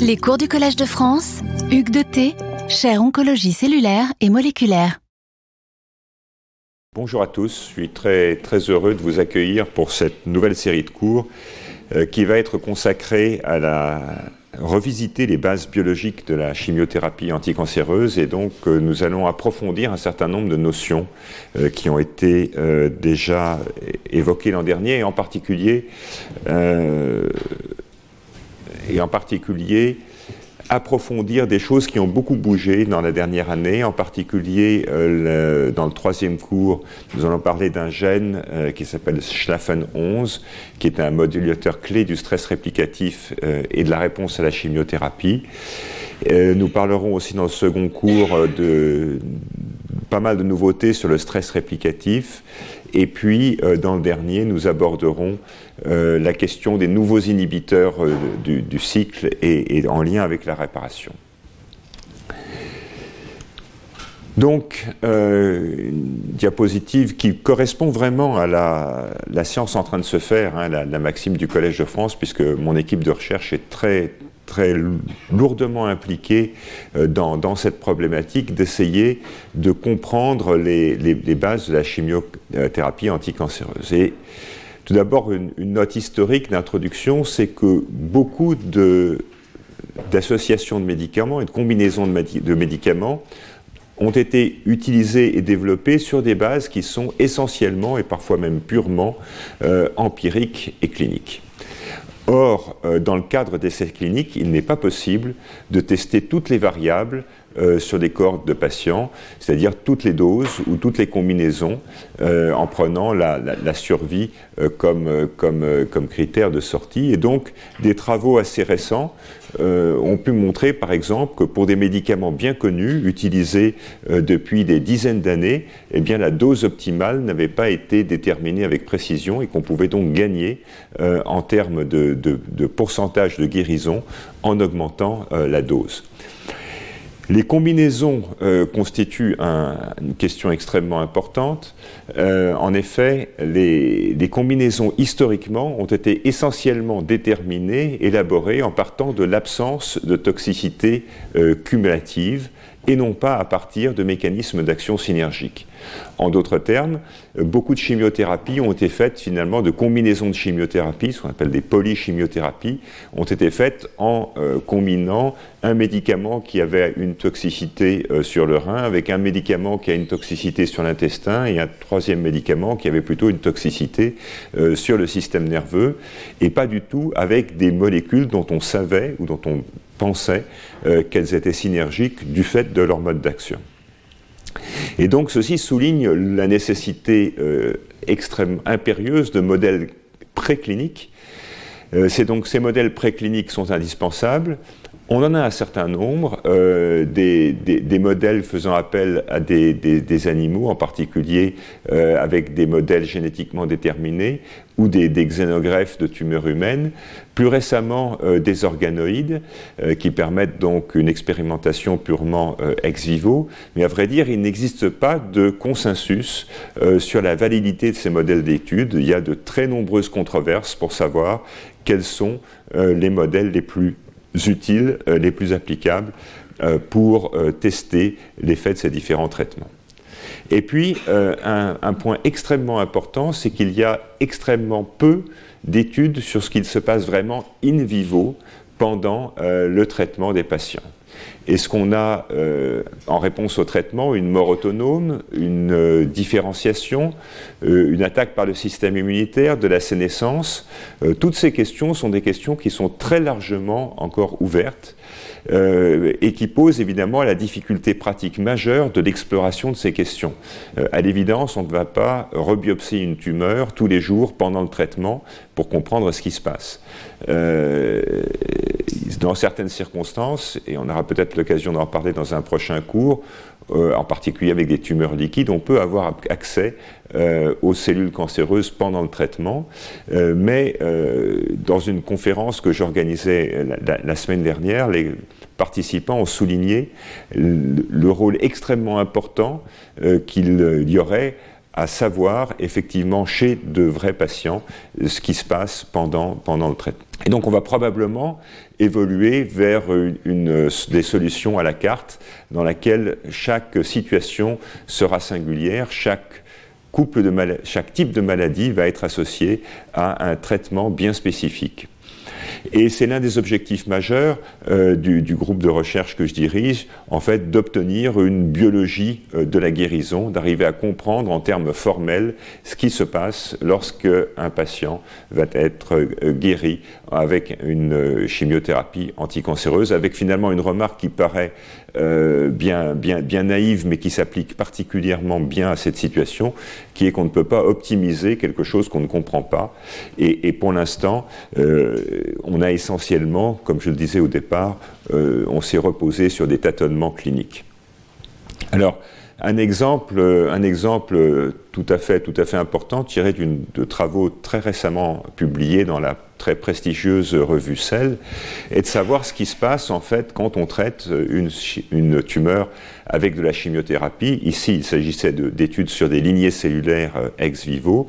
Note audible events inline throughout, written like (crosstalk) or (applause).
Les cours du Collège de France, Hugues de T, chaire oncologie cellulaire et moléculaire. Bonjour à tous, je suis très, très heureux de vous accueillir pour cette nouvelle série de cours euh, qui va être consacrée à la revisiter les bases biologiques de la chimiothérapie anticancéreuse et donc euh, nous allons approfondir un certain nombre de notions euh, qui ont été déjà évoquées l'an dernier et en particulier et en particulier approfondir des choses qui ont beaucoup bougé dans la dernière année, en particulier euh, dans le troisième cours, nous allons parler d'un gène euh, qui s'appelle Schlafen 11, qui est un modulateur clé du stress réplicatif euh, et de la réponse à la chimiothérapie. nous parlerons aussi dans le second cours de pas mal de nouveautés sur le stress réplicatif. Et puis, dans le dernier, nous aborderons euh, la question des nouveaux inhibiteurs euh, du, cycle et, en lien avec la réparation. Donc, euh, une diapositive qui correspond vraiment à la, science en train de se faire, hein, la, maxime du Collège de France, puisque mon équipe de recherche est très, très lourdement impliquée dans, cette problématique d'essayer de comprendre les, bases de la chimiothérapie anticancéreuse. Tout d'abord, une, note historique d'introduction, c'est que beaucoup d'associations de, médicaments et de combinaisons de, médicaments ont été utilisées et développées sur des bases qui sont essentiellement et parfois même purement euh, empiriques et cliniques. Or, euh, dans le cadre d'essais cliniques, il n'est pas possible de tester toutes les variables euh, sur des cohortes de patients, c'est-à-dire toutes les doses ou toutes les combinaisons, euh, en prenant la, survie euh, comme, critère de sortie. Et donc, des travaux assez récents ont pu montrer, par exemple, que pour des médicaments bien connus, utilisés depuis des dizaines d'années, eh bien, la dose optimale n'avait pas été déterminée avec précision et qu'on pouvait donc gagner en termes de, de, pourcentage de guérison en augmentant la dose. Les combinaisons euh, constituent une question extrêmement importante. Euh, en effet, les, combinaisons historiquement ont été essentiellement déterminées, élaborées en partant de l'absence de toxicité euh, cumulative et non pas à partir de mécanismes d'action synergique. En d'autres termes, beaucoup de chimiothérapies ont été faites finalement de combinaisons de chimiothérapie, ce qu'on appelle des polychimiothérapies, ont été faites en euh, combinant un médicament qui avait une toxicité euh, sur le rein avec un médicament qui a une toxicité sur l'intestin et un troisième médicament qui avait plutôt une toxicité euh, sur le système nerveux et pas du tout avec des molécules dont on savait ou dont on pensait qu'elles étaient synergiques du fait de leur mode d'action. Et donc ceci souligne la nécessité euh, extrêmement impérieuse de modèles précliniques. Euh, c'est donc ces modèles précliniques sont indispensables. On en a un certain nombre, euh, des, modèles faisant appel à des, animaux, en particulier avec des modèles génétiquement déterminés, ou des, xénogreffes de tumeurs humaines, plus récemment euh, des organoïdes euh, qui permettent donc une expérimentation purement euh, ex vivo, mais à vrai dire, il n'existe pas de consensus sur la validité de ces modèles d'études. Il y a de très nombreuses controverses pour savoir quels sont les modèles les plus utiles, les plus applicables pour tester l'effet de ces différents traitements. Et puis, euh, un, point extrêmement important, c'est qu'il y a extrêmement peu d'études sur ce qu'il se passe vraiment in vivo pendant euh, le traitement des patients. Est-ce qu'on a, euh, en réponse au traitement, une mort autonome, une différenciation, une attaque par le système immunitaire, de la sénescence Toutes ces questions sont des questions qui sont très largement encore ouvertes euh, et qui pose évidemment la difficulté pratique majeure de l'exploration de ces questions. Euh, à l'évidence, on ne va pas rebiopsier une tumeur tous les jours pendant le traitement pour comprendre ce qui se passe. Euh, dans certaines circonstances, et on aura peut-être l'occasion d'en parler dans un prochain cours, en particulier avec des tumeurs liquides, on peut avoir accès aux cellules cancéreuses pendant le traitement. mais dans une conférence que j'organisais la, semaine dernière, les participants ont souligné le, rôle extrêmement important euh, qu'il y aurait à savoir effectivement chez de vrais patients ce qui se passe pendant, le traitement. Et donc on va probablement évoluer vers des solutions à la carte dans laquelle chaque situation sera singulière, chaque chaque type de maladie va être associé à un traitement bien spécifique. Et c'est l'un des objectifs majeurs euh, du, groupe de recherche que je dirige, en fait, d'obtenir une biologie euh, de la guérison, d'arriver à comprendre en termes formels ce qui se passe lorsque un patient va être euh, guéri avec une chimiothérapie anticancéreuse, avec finalement une remarque qui paraît bien, bien, bien naïve, mais qui s'applique particulièrement bien à cette situation, qui est qu'on ne peut pas optimiser quelque chose qu'on ne comprend pas. Et, et pour l'instant, on a essentiellement, comme je le disais au départ, euh, on s'est reposé sur des tâtonnements cliniques. Alors, un exemple, un exemple tout à fait, tout à fait important tiré de travaux très récemment publiés dans la très prestigieuse revue Cell est de savoir ce qui se passe en fait quand on traite une, une tumeur avec de la chimiothérapie. Ici, il s'agissait d'études sur des lignées cellulaires euh, ex vivo.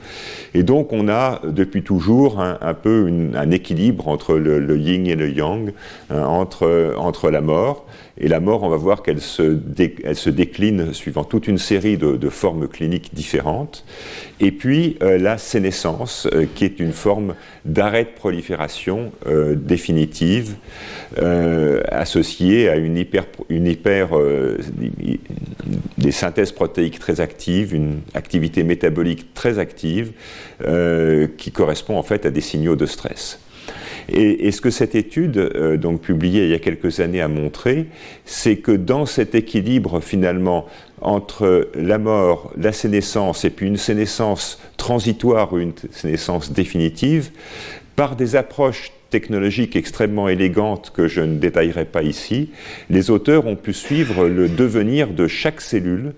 Et donc, on a depuis toujours un, peu un équilibre entre le, yin et le yang, hein, entre, entre la mort. Et la mort, on va voir qu'elle se, décline suivant toute une série de, formes cliniques différentes. Et puis euh, la sénescence, euh, qui est une forme d'arrêt de prolifération euh, définitive, associée à une hyper des synthèses protéiques très actives, une activité métabolique très active, qui correspond en fait à des signaux de stress. Et, ce que cette étude, euh, publiée il y a quelques années, a montré, c'est que dans cet équilibre finalement entre la mort, la sénescence et puis une sénescence transitoire ou une sénescence définitive, par des approches technologiques extrêmement élégantes que je ne détaillerai pas ici, les auteurs ont pu suivre le devenir de chaque cellule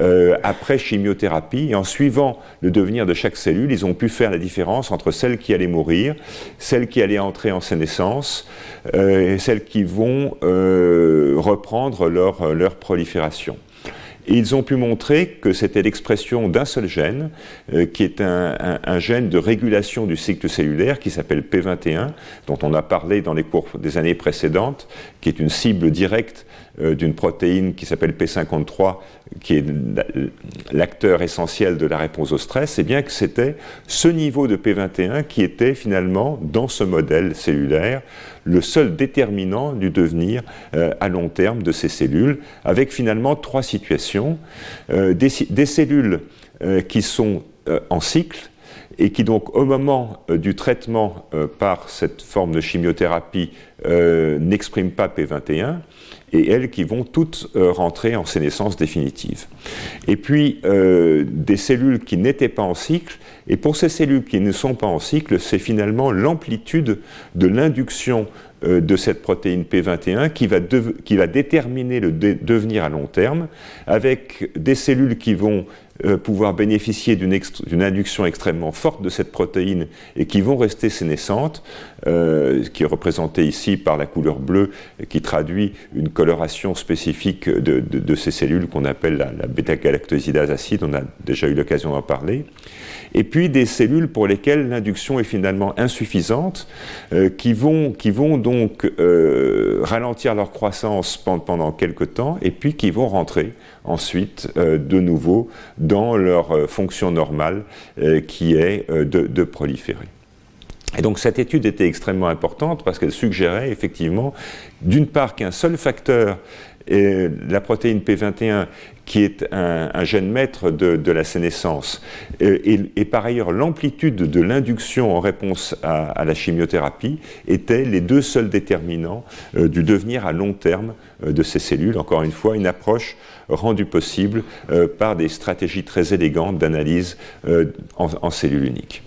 euh, après chimiothérapie. Et en suivant le devenir de chaque cellule, ils ont pu faire la différence entre celles qui allaient mourir, celles qui allaient entrer en sénescence euh, et celles qui vont euh, reprendre leur prolifération ils ont pu montrer que c'était l'expression d'un seul gène, euh, qui est un, gène de régulation du cycle cellulaire qui s'appelle P21, dont on a parlé dans les cours des années précédentes, qui est une cible directe euh, d'une protéine qui s'appelle P53, qui est l'acteur essentiel de la réponse au stress, c'est bien que c'était ce niveau de P21 qui était finalement, dans ce modèle cellulaire, le seul déterminant du devenir euh, à long terme de ces cellules, avec finalement trois situations. Euh, des, cellules qui sont en cycle, et qui donc au moment du traitement par cette forme de chimiothérapie n'expriment pas P21, et elles qui vont toutes euh, rentrer en sénescence définitive. Et puis euh, des cellules qui n'étaient pas en cycle, et pour ces cellules qui ne sont pas en cycle, c'est finalement l'amplitude de l'induction euh, de cette protéine P21 qui va, qui va déterminer le devenir à long terme, avec des cellules qui vont euh, pouvoir bénéficier d'une induction extrêmement forte de cette protéine et qui vont rester sénescentes, euh, qui est représentée ici par la couleur bleue qui traduit une coloration spécifique de, ces cellules qu'on appelle la, la bêta-galactosidase acide, on a déjà eu l'occasion d'en parler. Et puis des cellules pour lesquelles l'induction est finalement insuffisante, euh, qui, vont, qui vont donc euh, ralentir leur croissance pendant, quelques temps, et puis qui vont rentrer ensuite de nouveau leur fonction normale, qui est de, de proliférer. Et donc cette étude était extrêmement importante parce qu'elle suggérait effectivement, d'une part, qu'un seul facteur la protéine P21, qui est un, gène maître de, la sénescence, et, par ailleurs l'amplitude de l'induction en réponse à, la chimiothérapie étaient les deux seuls déterminants euh, du devenir à long terme euh, de ces cellules. Encore une fois, une approche rendue possible euh, par des stratégies très élégantes d'analyse en, en cellules uniques.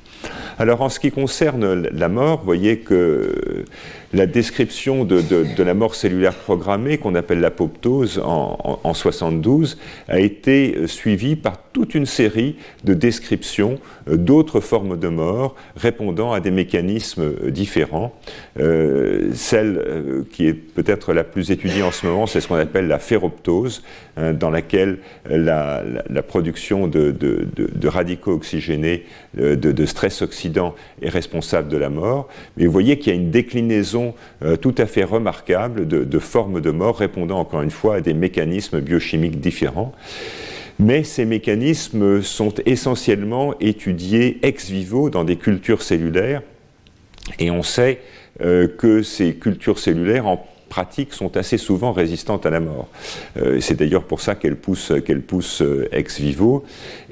Alors en ce qui concerne la mort, vous voyez que la description de, la mort cellulaire programmée, qu'on appelle l'apoptose en, en, 72, a été suivie par toute une série de descriptions d'autres formes de mort répondant à des mécanismes différents. celle qui est peut-être la plus étudiée en ce moment, c'est ce qu'on appelle la phéroptose, hein, dans laquelle la, production de, radicaux oxygénés, de, de stress oxydant est responsable de la mort. Mais vous voyez qu'il y a une déclinaison euh, tout à fait remarquable de, formes de mort répondant encore une fois à des mécanismes biochimiques différents. Mais ces mécanismes sont essentiellement étudiés ex vivo dans des cultures cellulaires. Et on sait euh, que ces cultures cellulaires en pratiques sont assez souvent résistantes à la mort. Euh, c'est d'ailleurs pour ça qu'elles poussent, qu'elles poussent euh, ex vivo.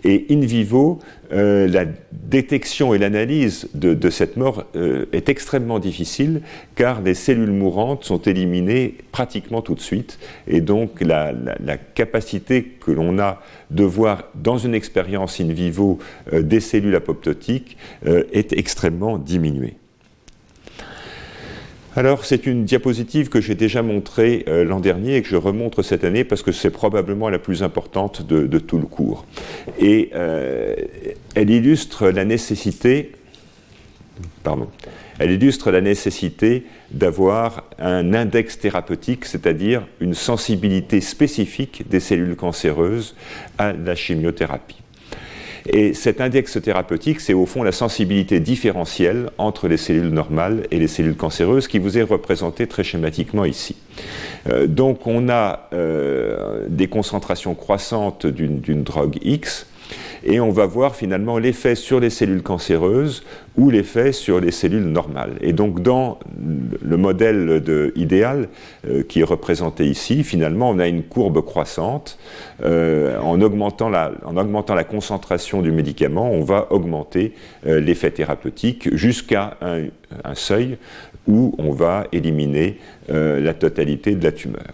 Et in vivo, euh, la détection et l'analyse de, cette mort est extrêmement difficile car les cellules mourantes sont éliminées pratiquement tout de suite. Et donc la, la capacité que l'on a de voir dans une expérience in vivo des cellules apoptotiques est extrêmement diminuée. Alors, c'est une diapositive que j'ai déjà montrée euh, l'an dernier et que je remontre cette année parce que c'est probablement la plus importante de, tout le cours. Et euh, elle illustre la nécessité, pardon, elle illustre la nécessité d'avoir un index thérapeutique, c'est-à-dire une sensibilité spécifique des cellules cancéreuses à la chimiothérapie. Et cet index thérapeutique, c'est au fond la sensibilité différentielle entre les cellules normales et les cellules cancéreuses qui vous est représentée très schématiquement ici. Euh, donc on a euh, des concentrations croissantes d'une drogue X et on va voir finalement l'effet sur les cellules cancéreuses ou l'effet sur les cellules normales. Et donc dans le modèle idéal euh, qui est représenté ici, finalement on a une courbe croissante. Euh, en, augmentant la, concentration du médicament, on va augmenter euh, l'effet thérapeutique jusqu'à un, seuil où on va éliminer la totalité de la tumeur.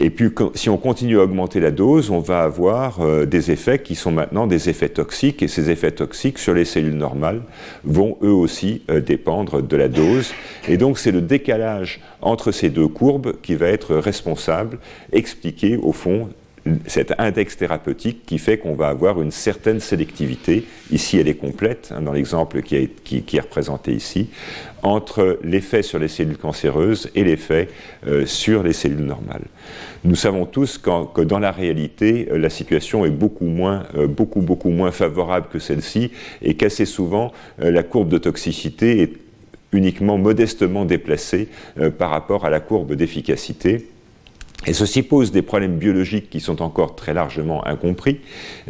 Et puis, si on continue à augmenter la dose, on va avoir euh, des effets qui sont maintenant des effets toxiques. Et ces effets toxiques sur les cellules normales vont eux aussi euh, dépendre de la dose. Et donc, c'est le décalage entre ces deux courbes qui va être responsable, expliqué au fond cet index thérapeutique qui fait qu'on va avoir une certaine sélectivité, ici elle est complète, hein, dans l'exemple qui, est représenté ici, entre l'effet sur les cellules cancéreuses et l'effet euh, sur les cellules normales. Nous savons tous que dans la réalité, euh, la situation est beaucoup moins, euh, beaucoup moins favorable que celle-ci et qu'assez souvent, la courbe de toxicité est uniquement modestement déplacée par rapport à la courbe d'efficacité. Et ceci pose des problèmes biologiques qui sont encore très largement incompris,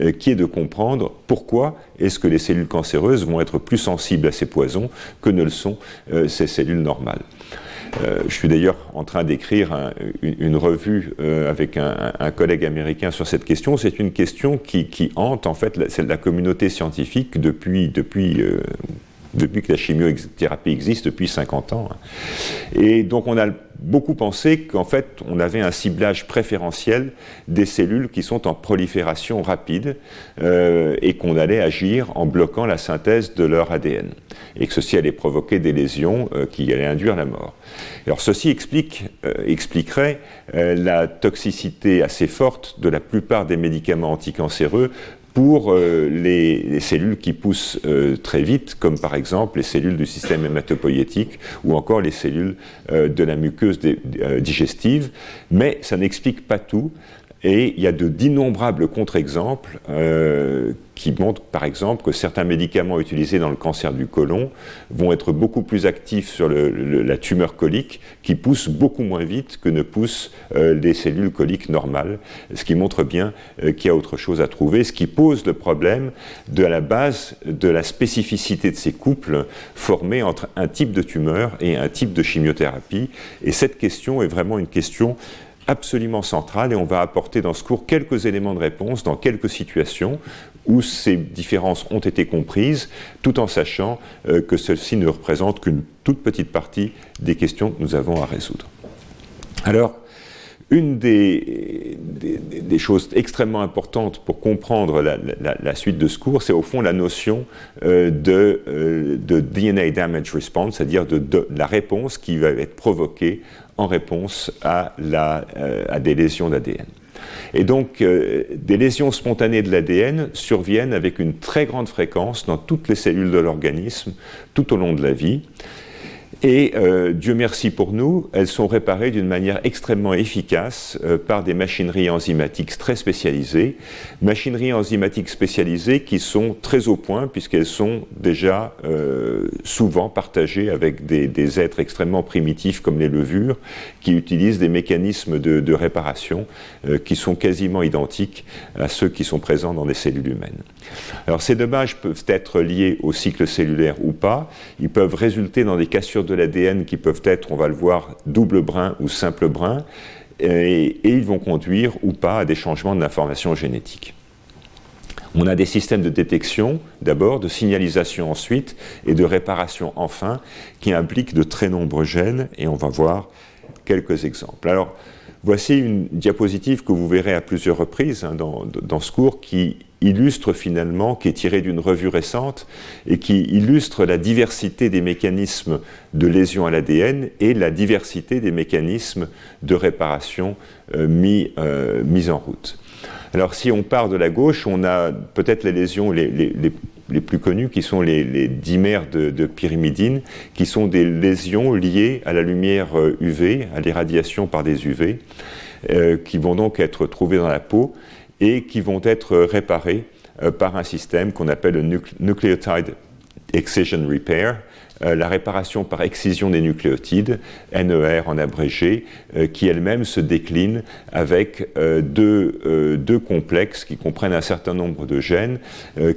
euh, qui est de comprendre pourquoi est-ce que les cellules cancéreuses vont être plus sensibles à ces poisons que ne le sont euh, ces cellules normales. Euh, je suis d'ailleurs en train d'écrire une, revue avec un, collègue américain sur cette question. C'est une question qui, hante en fait la, la communauté scientifique depuis, depuis depuis que la chimiothérapie existe depuis 50 ans. Et donc on a beaucoup pensé qu'en fait on avait un ciblage préférentiel des cellules qui sont en prolifération rapide euh, et qu'on allait agir en bloquant la synthèse de leur ADN et que ceci allait provoquer des lésions euh, qui allaient induire la mort. Alors ceci euh, expliquerait la toxicité assez forte de la plupart des médicaments anticancéreux pour euh, les, cellules qui poussent euh, très vite, comme par exemple les cellules du système hématopoïétique ou encore les cellules euh, de la muqueuse digestive. Mais ça n'explique pas tout. Et il y a d'innombrables contre-exemples qui montre par exemple que certains médicaments utilisés dans le cancer du côlon vont être beaucoup plus actifs sur la tumeur colique qui pousse beaucoup moins vite que ne poussent euh, les cellules coliques normales, ce qui montre bien euh, qu'il y a autre chose à trouver, ce qui pose le problème de la base de la spécificité de ces couples formés entre un type de tumeur et un type de chimiothérapie. Et cette question est vraiment une question absolument centrale et on va apporter dans ce cours quelques éléments de réponse dans quelques situations où ces différences ont été comprises, tout en sachant euh, que celles-ci ne représentent qu'une toute petite partie des questions que nous avons à résoudre. Alors, une des, choses extrêmement importantes pour comprendre la, suite de ce cours, c'est au fond la notion euh, de, DNA damage response, c'est-à-dire de, la réponse qui va être provoquée en réponse à, à des lésions d'ADN. Et donc, euh, des lésions spontanées de l'ADN surviennent avec une très grande fréquence dans toutes les cellules de l'organisme tout au long de la vie. Et euh, Dieu merci pour nous, elles sont réparées d'une manière extrêmement efficace euh, par des machineries enzymatiques très spécialisées, machineries enzymatiques spécialisées qui sont très au point puisqu'elles sont déjà euh, souvent partagées avec des, êtres extrêmement primitifs comme les levures qui utilisent des mécanismes de, de réparation qui sont quasiment identiques à ceux qui sont présents dans les cellules humaines. Alors ces dommages peuvent être liés au cycle cellulaire ou pas, ils peuvent résulter dans des cassures de l'ADN qui peuvent être, on va le voir, double brin ou simple brin, et, ils vont conduire ou pas à des changements de l'information génétique. On a des systèmes de détection d'abord, de signalisation ensuite, et de réparation enfin, qui impliquent de très nombreux gènes, et on va voir quelques exemples. Alors, voici une diapositive que vous verrez à plusieurs reprises hein, dans, dans, ce cours qui illustre finalement, qui est tiré d'une revue récente et qui illustre la diversité des mécanismes de lésion à l'ADN et la diversité des mécanismes de réparation euh, mis, euh, mis, en route. Alors si on part de la gauche, on a peut-être les lésions les, plus connues qui sont les, dimères de, de, pyrimidine, qui sont des lésions liées à la lumière UV, euh, à l'irradiation par des UV, qui vont donc être trouvées dans la peau et qui vont être réparés euh, par un système qu'on appelle le Nucleotide Excision Repair, la réparation par excision des nucléotides, NER en abrégé, euh, qui elle-même se décline avec deux, deux, complexes qui comprennent un certain nombre de gènes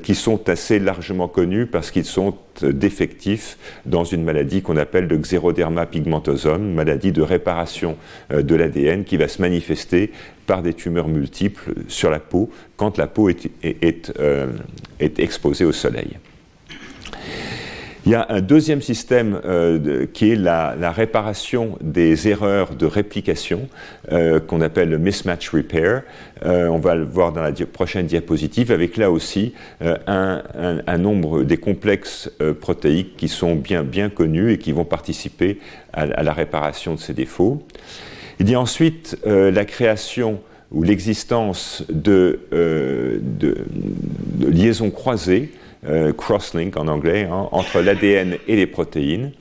qui sont assez largement connus parce qu'ils sont défectifs dans une maladie qu'on appelle le xéroderma pigmentosum, maladie de réparation de l'ADN qui va se manifester par des tumeurs multiples sur la peau quand la peau est, euh, exposée au soleil. Il y a un deuxième système euh, qui est la, réparation des erreurs de réplication euh, qu'on appelle le mismatch repair. on va le voir dans la prochaine diapositive avec là aussi un, nombre des complexes protéiques qui sont bien, connus et qui vont participer à la réparation de ces défauts. Il y a ensuite euh, la création ou l'existence de, euh, liaisons croisées, euh, crosslink en anglais, hein, entre l'ADN et les protéines,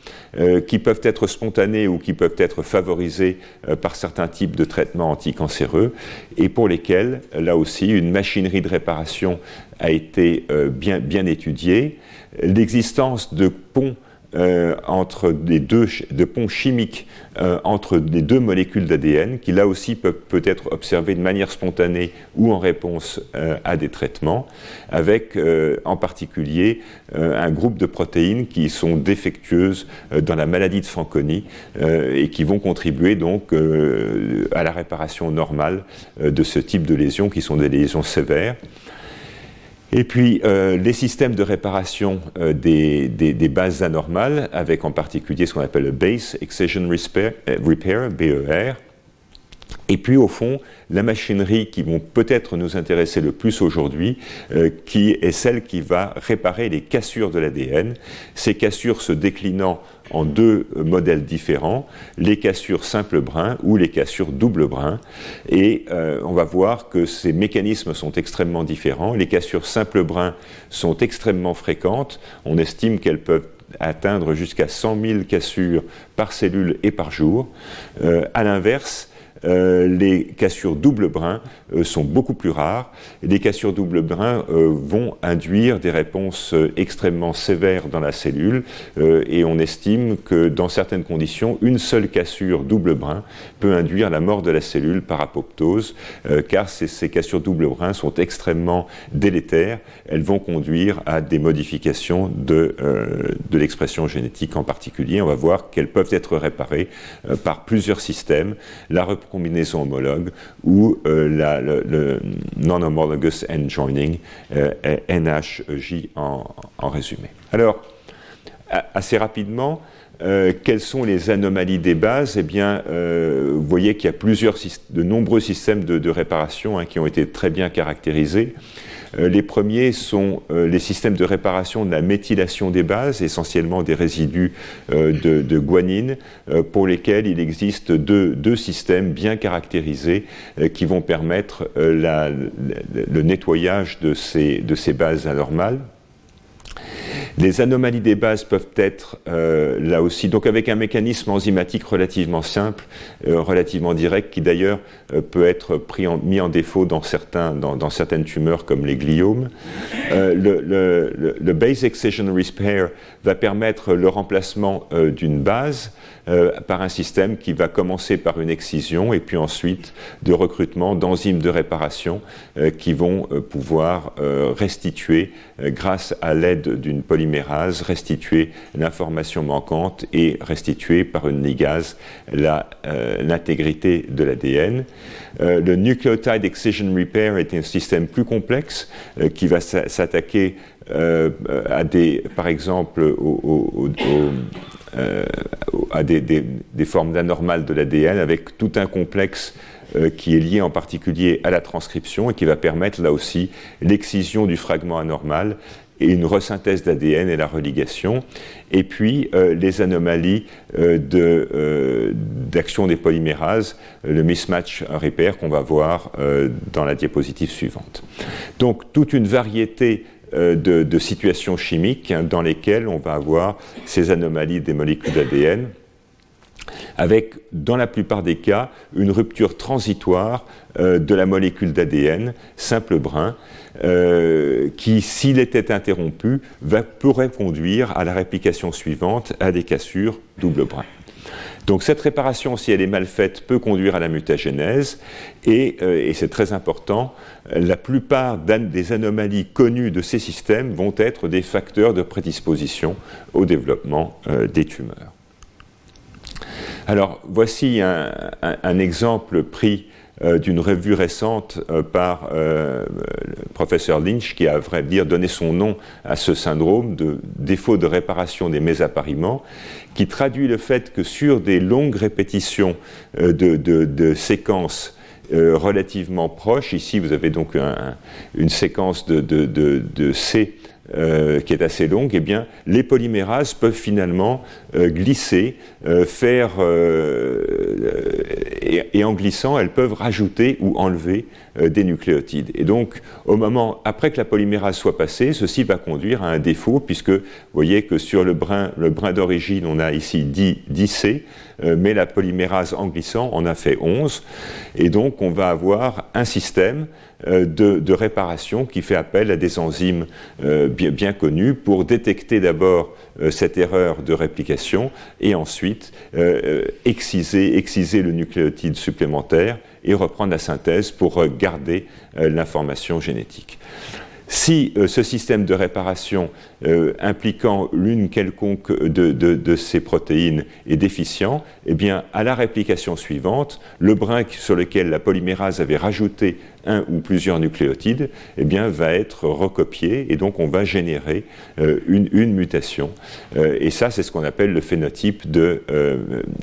qui peuvent être spontanées ou qui peuvent être favorisées par certains types de traitements anticancéreux, et pour lesquels, là aussi, une machinerie de réparation a été bien, bien étudiée. L'existence de ponts euh, entre deux, de ponts chimiques euh, entre les deux molécules d'ADN, qui là aussi peuvent peut être observés de manière spontanée ou en réponse euh, à des traitements, avec en particulier un groupe de protéines qui sont défectueuses dans la maladie de Fanconi et qui vont contribuer donc à la réparation normale de ce type de lésions qui sont des lésions sévères. Et puis euh, les systèmes de réparation euh, des, bases anormales, avec en particulier ce qu'on appelle le Base Excision Repair, BER. Et puis au fond, la machinerie qui vont peut-être nous intéresser le plus aujourd'hui, euh, qui est celle qui va réparer les cassures de l'ADN, ces cassures se déclinant en deux modèles différents, les cassures simple brin ou les cassures double brin. Et euh, on va voir que ces mécanismes sont extrêmement différents. Les cassures simple brin sont extrêmement fréquentes. On estime qu'elles peuvent atteindre jusqu'à 100 000 cassures par cellule et par jour. Euh, à l'inverse, euh, les cassures double euh, sont beaucoup plus rares. les cassures double brin euh, vont induire des réponses extrêmement sévères dans la cellule et on estime que dans certaines conditions, une seule cassure double brin peut induire la mort de la cellule par apoptose car ces, cassures double brin sont extrêmement délétères. Elles vont conduire à des modifications de, l'expression génétique en particulier. On va voir qu'elles peuvent être réparées par plusieurs systèmes. La combinaison homologue ou euh, le, non-homologous end joining, euh, NHJ en, résumé. Alors, assez rapidement, quelles sont les anomalies des bases? Eh bien, vous voyez qu'il y a plusieurs, de nombreux systèmes de, réparation hein, qui ont été très bien caractérisés. Euh, les premiers sont euh, les systèmes de réparation de la méthylation des bases, essentiellement des résidus euh, de, guanine, pour lesquels il existe deux, systèmes bien caractérisés qui vont permettre le nettoyage de ces bases anormales. Les anomalies des bases peuvent être euh, là aussi, donc avec un mécanisme enzymatique relativement simple, euh, relativement direct, qui d'ailleurs euh, peut être mis en défaut dans, certains, dans, certaines tumeurs comme les gliomes. Le, base excision repair va permettre le remplacement d'une base par un système qui va commencer par une excision et puis ensuite de recrutement d'enzymes de réparation qui vont pouvoir restituer grâce à l'aide d'une restituer l'information manquante et restituer par une ligase euh, l'intégrité de l'ADN. Euh, le Nucleotide Excision Repair est un système plus complexe euh, qui va s'attaquer à des, par exemple, à des, formes d'anormales de l'ADN avec tout un complexe qui est lié en particulier à la transcription et qui va permettre là aussi l'excision du fragment anormal et une resynthèse d'ADN et la religation, et puis euh, les anomalies euh, euh, d'action des polymérases, le mismatch repair qu'on va voir dans la diapositive suivante. Donc toute une variété de, situations chimiques hein, dans lesquelles on va avoir ces anomalies des molécules d'ADN avec, dans la plupart des cas, une rupture transitoire de la molécule d'ADN, simple brin, euh, qui, s'il était interrompu, pourrait conduire à la réplication suivante à des cassures double brin. Donc cette réparation, si elle est mal faite, peut conduire à la mutagénèse et, euh, c'est très important, la plupart des anomalies connues de ces systèmes vont être des facteurs de prédisposition au développement euh, des tumeurs. Alors voici un exemple pris euh, d'une revue récente euh, par euh, le professeur Lynch, qui a, à vrai dire, donné son nom à ce syndrome de défaut de réparation des mésappariements, qui traduit le fait que sur des longues répétitions de, séquences relativement proches, ici vous avez donc une séquence de, de C euh, qui est assez longue, eh les polymérases peuvent finalement euh, glisser, euh, faire, et, en glissant, elles peuvent rajouter ou enlever des nucléotides. Et donc, au moment, après que la polymérase soit passée, ceci va conduire à un défaut, puisque vous voyez que sur le brin, le brin d'origine, on a ici 10, 10C, mais la polymérase en glissant en a fait 11. Et donc, on va avoir un système euh, de, réparation qui fait appel à des enzymes euh, bien, connues pour détecter d'abord euh, cette erreur de réplication et ensuite exciser, exciser le nucléotide supplémentaire et reprendre la synthèse pour garder l'information génétique. Si ce système de réparation impliquant l'une quelconque de, ces protéines est déficient, eh bien, à la réplication suivante, le brin sur lequel la polymérase avait rajouté un ou plusieurs nucléotides, eh va être recopié et donc on va générer euh, une, mutation. Euh, et ça, c'est ce qu'on appelle le phénotype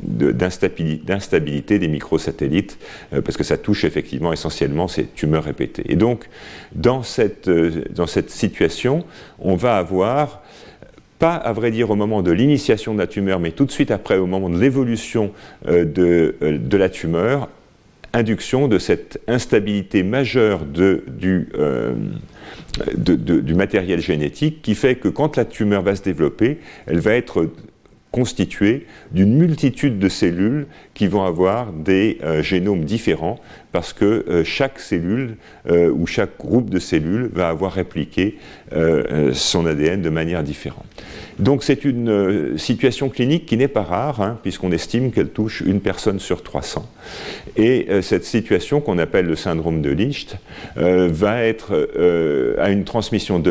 d'instabilité des microsatellites, parce que ça touche effectivement essentiellement ces tumeurs répétées. Et donc, dans cette, situation, on va avoir pas à vrai dire au moment de l'initiation de la tumeur, mais tout de suite après, au moment de l'évolution euh, euh, de, la tumeur, induction de cette instabilité majeure euh, du matériel génétique qui fait que quand la tumeur va se développer, elle va être constituée d'une multitude de cellules qui vont avoir des génomes différents parce que euh, chaque cellule euh, ou chaque groupe de cellules va avoir répliqué euh, son ADN de manière différente. Donc c'est une situation clinique qui n'est pas rare, hein, puisqu'on estime qu'elle touche une personne sur 300. Et cette situation qu'on appelle le syndrome de Licht va être à une transmission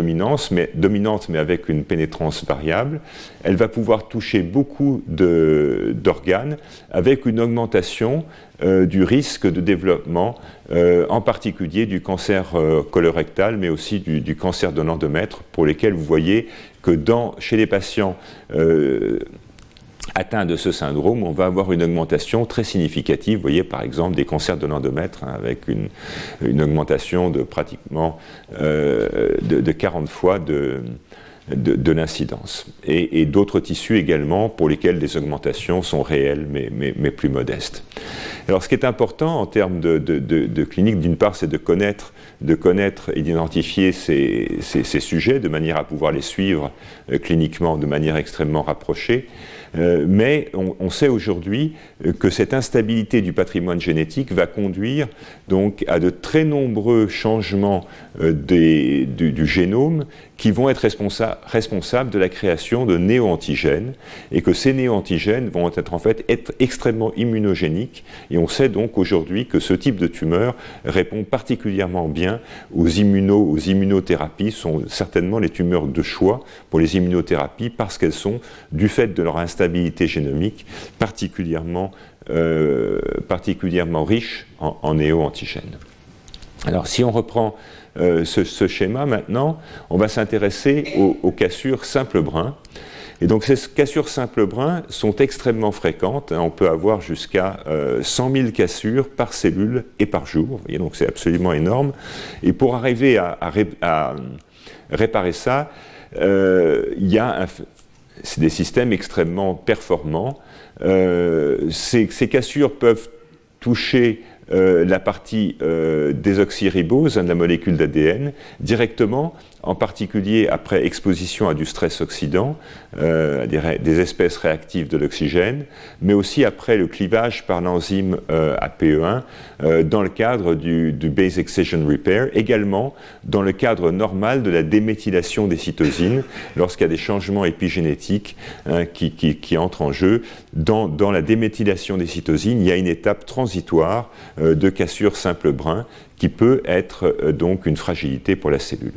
mais, dominante, mais avec une pénétrance variable. Elle va pouvoir toucher beaucoup d'organes avec une augmentation euh, du risque de développement, euh, en particulier du cancer euh, colorectal, mais aussi du, cancer de l'endomètre, pour lesquels vous voyez que chez les patients atteint de ce syndrome, on va avoir une augmentation très significative. Vous voyez par exemple des cancers de l'endomètre hein, avec une, augmentation de pratiquement de, 40 fois de, de, l'incidence. Et, d'autres tissus également pour lesquels des augmentations sont réelles mais, plus modestes. Alors ce qui est important en termes de, clinique, d'une part, c'est de connaître, de connaître et d'identifier ces, sujets de manière à pouvoir les suivre euh, cliniquement de manière extrêmement rapprochée. Euh, mais on, sait aujourd'hui euh, que cette instabilité du patrimoine génétique va conduire donc à de très nombreux changements du, génome qui vont être responsables de la création de néo-antigènes et que ces néo-antigènes vont être en fait être extrêmement immunogéniques et on sait donc aujourd'hui que ce type de tumeur répond particulièrement bien aux, aux immunothérapies, sont certainement les tumeurs de choix pour les immunothérapies parce qu'elles sont, du fait de leur instabilité génomique, particulièrement, euh, particulièrement riches en, en néo-antigènes. Alors si on reprend euh, ce, schéma maintenant, on va s'intéresser aux, cassures simple brun. Et donc ces cassures simple brun sont extrêmement fréquentes. On peut avoir jusqu'à 100 euh, 000 cassures par cellule et par jour. Et donc c'est absolument énorme. Et pour arriver à, réparer ça, euh, il y a des systèmes extrêmement performants. ces, cassures peuvent toucher euh, la partie euh, désoxyribose de la molécule d'ADN directement en particulier après exposition à du stress oxydant, euh, des, espèces réactives de l'oxygène, mais aussi après le clivage par l'enzyme euh, APE1 euh, dans le cadre du, Base Excision Repair, également dans le cadre normal de la déméthylation des cytosines, lorsqu'il y a des changements épigénétiques hein, qui, entrent en jeu. Dans, dans, la déméthylation des cytosines, il y a une étape transitoire de cassure simple brun qui peut être donc une fragilité pour la cellule.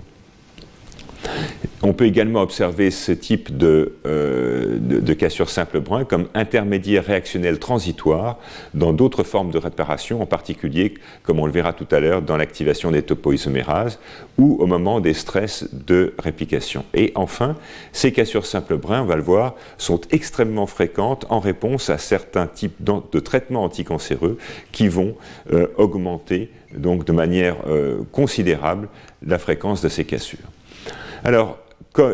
On peut également observer ce type euh, de, cassure simple brun comme intermédiaire réactionnel transitoire dans d'autres formes de réparation, en particulier, comme on le verra tout à l'heure, dans l'activation des topoisomérases ou au moment des stress de réplication. Et enfin, ces cassures simple brun, on va le voir, sont extrêmement fréquentes en réponse à certains types de traitements anticancéreux qui vont euh, augmenter donc de manière euh, considérable la fréquence de ces cassures. Alors,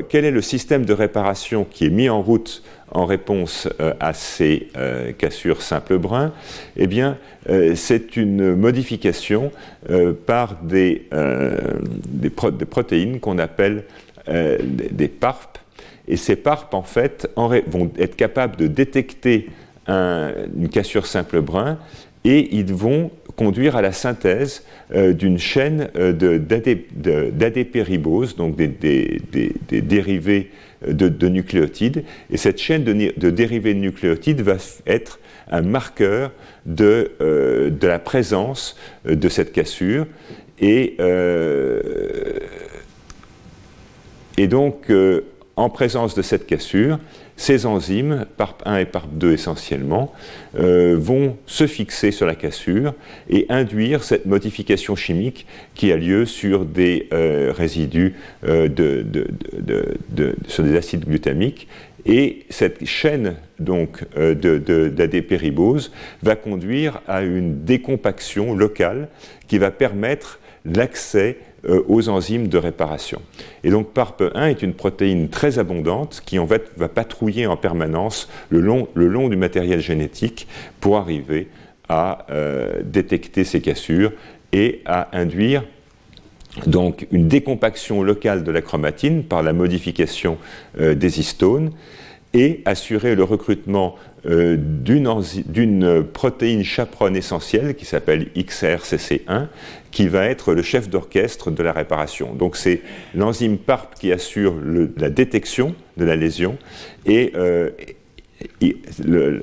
quel est le système de réparation qui est mis en route en réponse euh, à ces euh, cassures simple brun Eh bien, euh, c'est une modification par des, protéines qu'on appelle des, PARP. Et ces PARP, en fait, vont être capables de détecter une cassure simple brun et ils vont conduire à la synthèse euh, d'une chaîne euh, d'adépéribose, donc des, dérivés euh, de, nucléotides. Et cette chaîne de, dérivés de nucléotides va être un marqueur de, la présence de cette cassure. Et, et donc, en présence de cette cassure, ces enzymes, PARP1 et PARP2 essentiellement, euh, vont se fixer sur la cassure et induire cette modification chimique qui a lieu sur des euh, résidus euh, de, sur des acides glutamiques. Et cette chaîne donc d'adépéribose va conduire à une décompaction locale qui va permettre l'accès euh, aux enzymes de réparation. Et donc PARP1 est une protéine très abondante qui va patrouiller en permanence le long, du matériel génétique pour arriver à euh, détecter ces cassures et à induire donc une décompaction locale de la chromatine par la modification euh, des histones et assurer le recrutement d'une protéine chaperonne essentielle qui s'appelle XRCC1, qui va être le chef d'orchestre de la réparation. Donc c'est l'enzyme PARP qui assure la détection de la lésion et, euh, le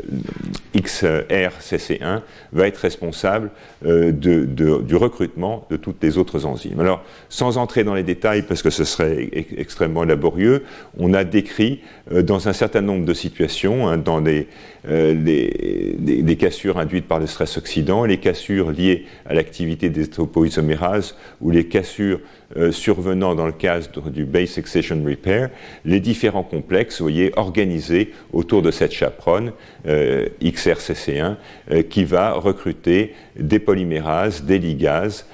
XRCC1 va être responsable euh, du recrutement de toutes les autres enzymes. Alors, sans entrer dans les détails, parce que ce serait extrêmement laborieux, on a décrit euh, dans un certain nombre de situations, hein, dans des, euh, des, cassures induites par le stress oxydant, les cassures liées à l'activité des topoisomérases ou les cassures survenant dans le cadre du Base Excision Repair, les différents complexes, voyez, organisés autour de cette cette chaperonne XRCC1 qui va recruter des polymérases, des ligases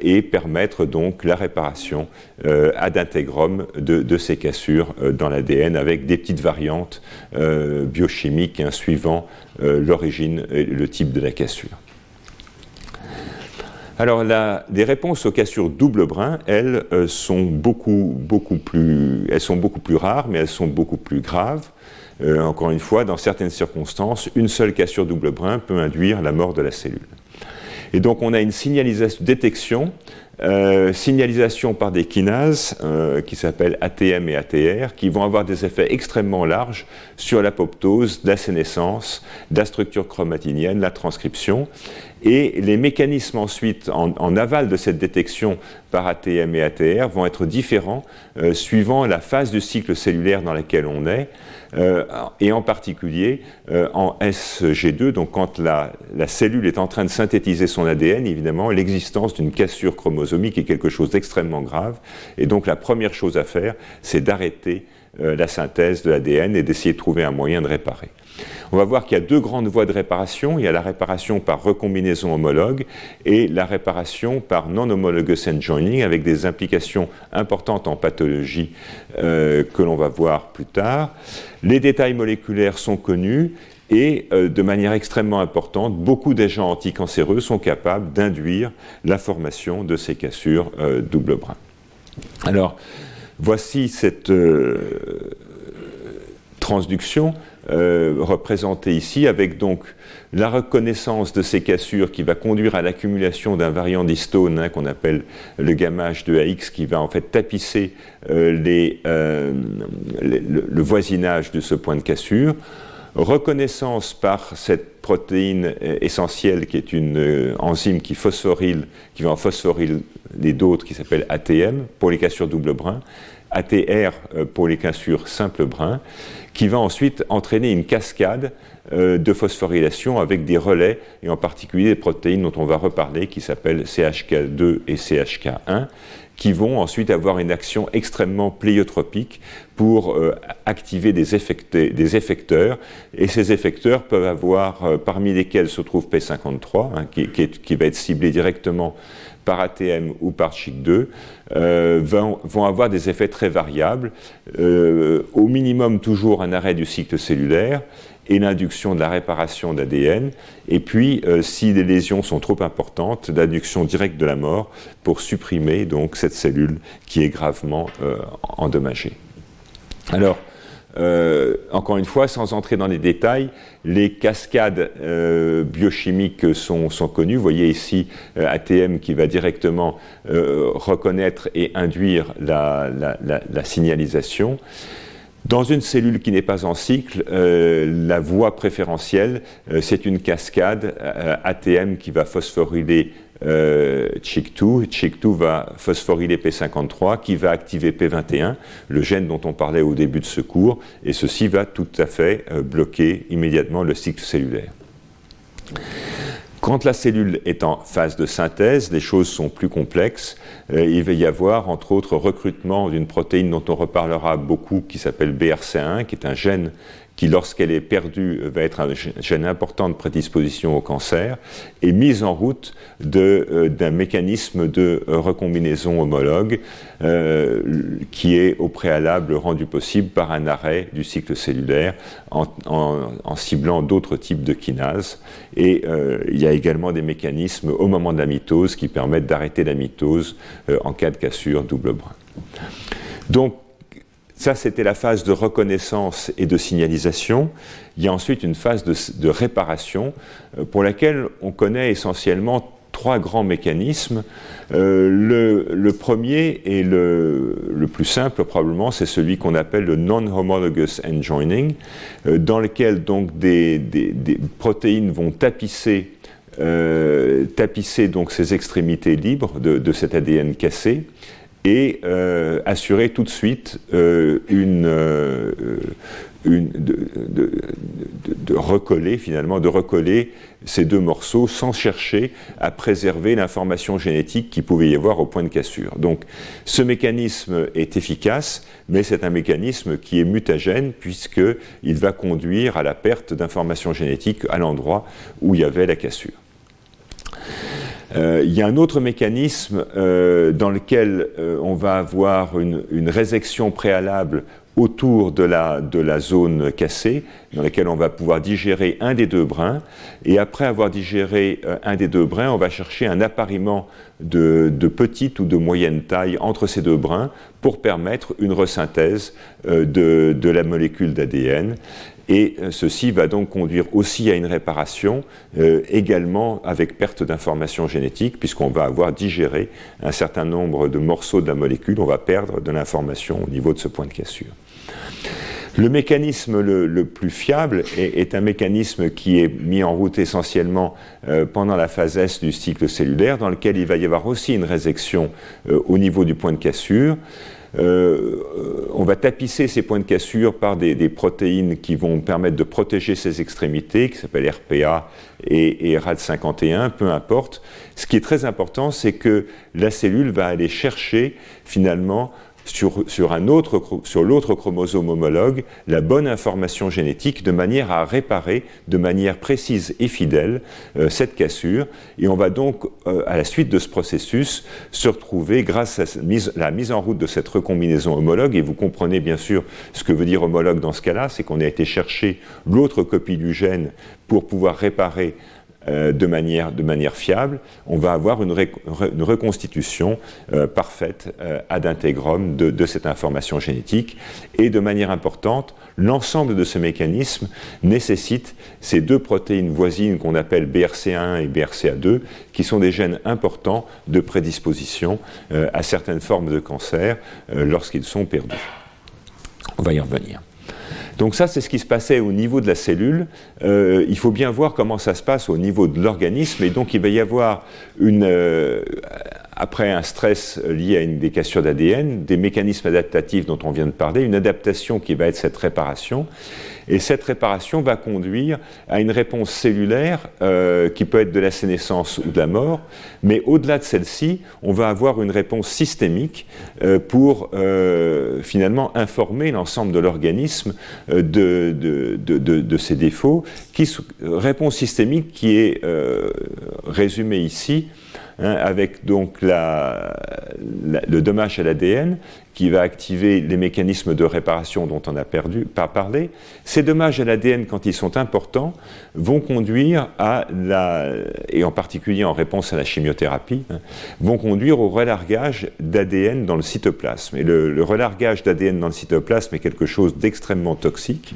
et permettre donc la réparation ad integrum de, ces cassures dans l'ADN avec des petites variantes biochimiques hein, suivant l'origine et le type de la cassure. Alors, les réponses aux cassures double brin, elles, euh, sont beaucoup, plus, elles sont beaucoup plus rares, mais elles sont beaucoup plus graves. Euh, encore une fois, dans certaines circonstances, une seule cassure double brin peut induire la mort de la cellule. Et donc, on a une signalisation, détection, euh, signalisation par des kinases qui s'appellent ATM et ATR, qui vont avoir des effets extrêmement larges sur l'apoptose, la sénescence, la structure chromatinienne, la transcription. Et les mécanismes ensuite en, aval de cette détection par ATM et ATR vont être différents euh, suivant la phase du cycle cellulaire dans laquelle on est, euh, et en particulier euh, en SG2, donc quand la, la, cellule est en train de synthétiser son ADN, évidemment, l'existence d'une cassure chromosomique est quelque chose d'extrêmement grave, et donc la première chose à faire, c'est d'arrêter la synthèse de l'ADN et d'essayer de trouver un moyen de réparer. On va voir qu'il y a deux grandes voies de réparation. Il y a la réparation par recombinaison homologue et la réparation par non-homologous joining avec des implications importantes en pathologie euh, que l'on va voir plus tard. Les détails moléculaires sont connus et euh, de manière extrêmement importante, beaucoup d'agents anticancéreux sont capables d'induire la formation de ces cassures euh, double brin. Alors, voici cette transduction euh, représenté ici, avec donc la reconnaissance de ces cassures qui va conduire à l'accumulation d'un variant d'histone hein, qu'on appelle le gamma H2AX qui va en fait tapisser euh, euh, le, voisinage de ce point de cassure. Reconnaissance par cette protéine essentielle qui est une enzyme qui phosphoryle, qui va en phosphoryler d'autres qui s'appelle ATM pour les cassures double brin, ATR pour les cassures simple brin qui va ensuite entraîner une cascade euh, de phosphorylation avec des relais, et en particulier des protéines dont on va reparler, qui s'appellent CHK2 et CHK1, qui vont ensuite avoir une action extrêmement pléiotropique pour euh, activer des, effecteurs. Et ces effecteurs peuvent avoir, euh, parmi lesquels se trouve P53, hein, qui, va être ciblé directement par ATM ou par CHIC2, euh, vont, avoir des effets très variables. Euh, au minimum, toujours un arrêt du cycle cellulaire et l'induction de la réparation d'ADN. Et puis, euh, si les lésions sont trop importantes, l'induction directe de la mort pour supprimer donc cette cellule qui est gravement endommagée. Alors, euh, encore une fois, sans entrer dans les détails, les cascades euh, biochimiques sont, connues. Vous voyez ici euh, ATM qui va directement reconnaître et induire la, signalisation. Dans une cellule qui n'est pas en cycle, la voie préférentielle, c'est une cascade ATM qui va phosphoryler euh, CHIK2. CHIK2 va phosphoryler P53 qui va activer P21, le gène dont on parlait au début de ce cours, et ceci va tout à fait euh, bloquer immédiatement le cycle cellulaire. Quand la cellule est en phase de synthèse, les choses sont plus complexes. Euh, il va y avoir, entre autres, recrutement d'une protéine dont on reparlera beaucoup, qui s'appelle BRCA1, qui est un gène qui, lorsqu'elle est perdue, va être un gène important de prédisposition au cancer, et mise en route euh, d'un mécanisme de recombinaison homologue euh, qui est au préalable rendu possible par un arrêt du cycle cellulaire en, ciblant d'autres types de kinases. Et euh, il y a également des mécanismes au moment de la mitose qui permettent d'arrêter la mitose en cas de cassure double brin. Donc, ça, c'était la phase de reconnaissance et de signalisation. Il y a ensuite une phase de, réparation euh, pour laquelle on connaît essentiellement trois grands mécanismes. Euh, le, premier et le, plus simple probablement, c'est celui qu'on appelle le non-homologous enjoining, euh, dans lequel donc des, protéines vont tapisser, tapisser donc ces extrémités libres de cet ADN cassé et euh, assurer tout de suite euh, une, euh, de, recoller finalement, de recoller ces deux morceaux sans chercher à préserver l'information génétique qui pouvait y avoir au point de cassure. Donc ce mécanisme est efficace, mais c'est un mécanisme qui est mutagène puisqu'il va conduire à la perte d'informations génétiques à l'endroit où il y avait la cassure. Euh, il y a un autre mécanisme euh, dans lequel euh, on va avoir une, résection préalable autour de la, zone cassée, dans laquelle on va pouvoir digérer un des deux brins. Et après avoir digéré un des deux brins, on va chercher un appariement de, petite ou de moyenne taille entre ces deux brins pour permettre une resynthèse de, de la molécule d'ADN. Et euh, ceci va donc conduire aussi à une réparation, également avec perte d'informations génétiques, puisqu'on va avoir digéré un certain nombre de morceaux de la molécule, on va perdre de l'information au niveau de ce point de cassure. Le mécanisme le, plus fiable est, un mécanisme qui est mis en route essentiellement euh, pendant la phase S du cycle cellulaire, dans lequel il va y avoir aussi une résection euh, au niveau du point de cassure. Euh, on va tapisser ces points de cassure par des, protéines qui vont permettre de protéger ces extrémités, qui s'appellent RPA et RAD51, peu importe. Ce qui est très important, c'est que la cellule va aller chercher finalement sur, un autre, sur l'autre chromosome homologue la bonne information génétique de manière à réparer de manière précise et fidèle euh, cette cassure. Et on va donc, euh, à la suite de ce processus, se retrouver, grâce à la mise en route de cette recombinaison homologue, et vous comprenez bien sûr ce que veut dire homologue dans ce cas-là, c'est qu'on a été chercher l'autre copie du gène pour pouvoir réparer euh, de, manière, fiable, on va avoir une, reconstitution euh, parfaite euh, ad intégrum de, de, cette information génétique. Et de manière importante, l'ensemble de ce mécanisme nécessite ces deux protéines voisines qu'on appelle BRCA1 et BRCA2, qui sont des gènes importants de prédisposition à certaines formes de cancer lorsqu'ils sont perdus. On va y revenir. Donc ça, c'est ce qui se passait au niveau de la cellule. Euh, il faut bien voir comment ça se passe au niveau de l'organisme. Et donc, il va y avoir une, euh, après un stress lié à une des cassures d'ADN, des mécanismes adaptatifs dont on vient de parler, une adaptation qui va être cette réparation. Et cette réparation va conduire à une réponse cellulaire euh, qui peut être de la sénescence ou de la mort, mais au-delà de celle-ci, on va avoir une réponse systémique pour finalement informer l'ensemble de l'organisme de, de, ses défauts, qui, réponse systémique qui est résumée ici Hein, avec donc le dommage à l'ADN qui va activer les mécanismes de réparation dont on a pas parlé. Ces dommages à l'ADN, quand ils sont importants, vont conduire à la, et en particulier en réponse à la chimiothérapie, hein, vont conduire au relargage d'ADN dans le cytoplasme. Et le, relargage d'ADN dans le cytoplasme est quelque chose d'extrêmement toxique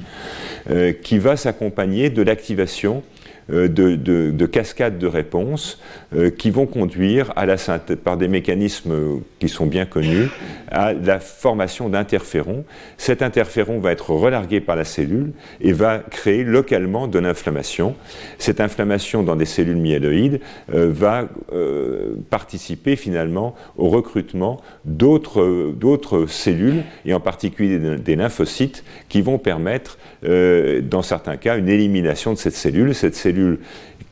euh, qui va s'accompagner de l'activation euh, de, cascades de réponses euh, qui vont conduire à la par des mécanismes qui sont bien connus à la formation d'interférons. Cet interféron va être relargué par la cellule et va créer localement de l'inflammation. Cette inflammation dans des cellules myéloïdes euh, va participer finalement au recrutement d'autres cellules et en particulier des lymphocytes qui vont permettre dans certains cas une élimination de cette cellule. Cette cellule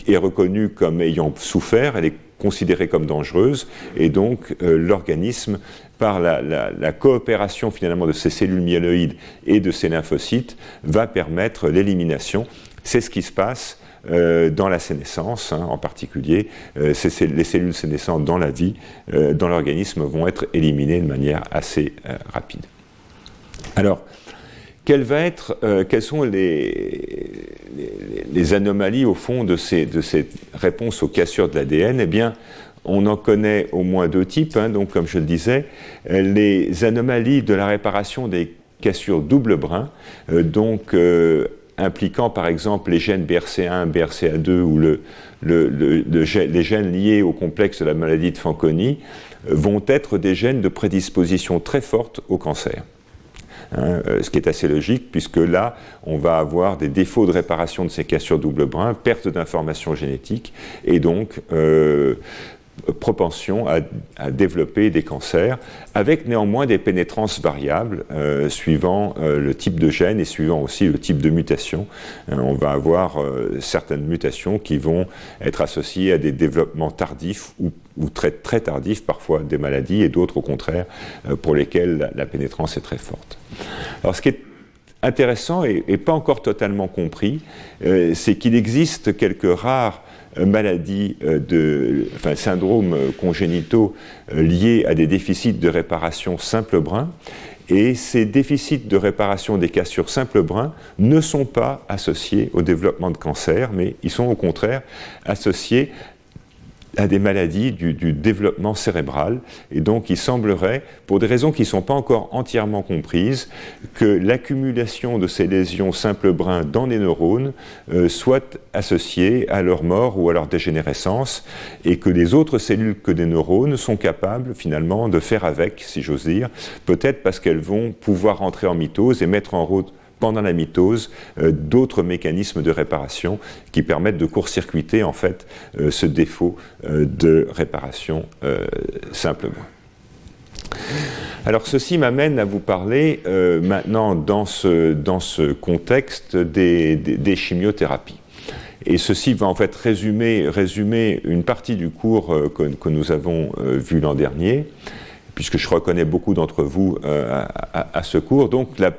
est reconnue comme ayant souffert, elle est considérée comme dangereuse, et donc euh, l'organisme, par la, coopération finalement de ces cellules myéloïdes et de ces lymphocytes, va permettre l'élimination. C'est ce qui se passe euh, dans la sénescence hein, en particulier. Euh, les cellules sénescentes dans la vie, dans l'organisme, vont être éliminées de manière assez rapide. Alors, être, quelles sont les, anomalies au fond de, ces, de cette réponse aux cassures de l'ADN, eh bien, on en connaît au moins deux types. Hein, donc, comme je le disais, les anomalies de la réparation des cassures double brin, euh, donc euh, impliquant par exemple les gènes BRCA1, BRCA2 ou le, les gènes liés au complexe de la maladie de Fanconi, euh, vont être des gènes de prédisposition très forte au cancer. Hein, euh, ce qui est assez logique, puisque là, on va avoir des défauts de réparation de ces cassures double brin, perte d'informations génétiques, et donc euh, propension à, développer des cancers, avec néanmoins des pénétrances variables euh, suivant le type de gène et suivant aussi le type de mutation. Euh, on va avoir certaines mutations qui vont être associées à des développements tardifs ou, très, très tardifs, parfois des maladies, et d'autres au contraire pour lesquelles la, pénétrance est très forte. Alors ce qui est intéressant et, pas encore totalement compris, c'est qu'il existe quelques rares euh, maladies, euh, de, enfin, syndromes congénitaux euh, liés à des déficits de réparation simple brin. Et ces déficits de réparation des cassures simple brin ne sont pas associés au développement de cancer, mais ils sont au contraire associés à des maladies du, développement cérébral. Et donc il semblerait, pour des raisons qui ne sont pas encore entièrement comprises, que l'accumulation de ces lésions simple brin dans les neurones euh, soit associée à leur mort ou à leur dégénérescence, et que les autres cellules que des neurones sont capables finalement de faire avec, si j'ose dire, peut-être parce qu'elles vont pouvoir entrer en mitose et mettre en route pendant la mitose euh, d'autres mécanismes de réparation qui permettent de court-circuiter en fait euh, ce défaut euh, de réparation simplement. Alors ceci m'amène à vous parler maintenant dans ce, dans ce contexte des, chimiothérapies. Et ceci va en fait résumer, résumer une partie du cours que, que, nous avons vu l'an dernier, puisque je reconnais beaucoup d'entre vous à, à, ce cours. Donc la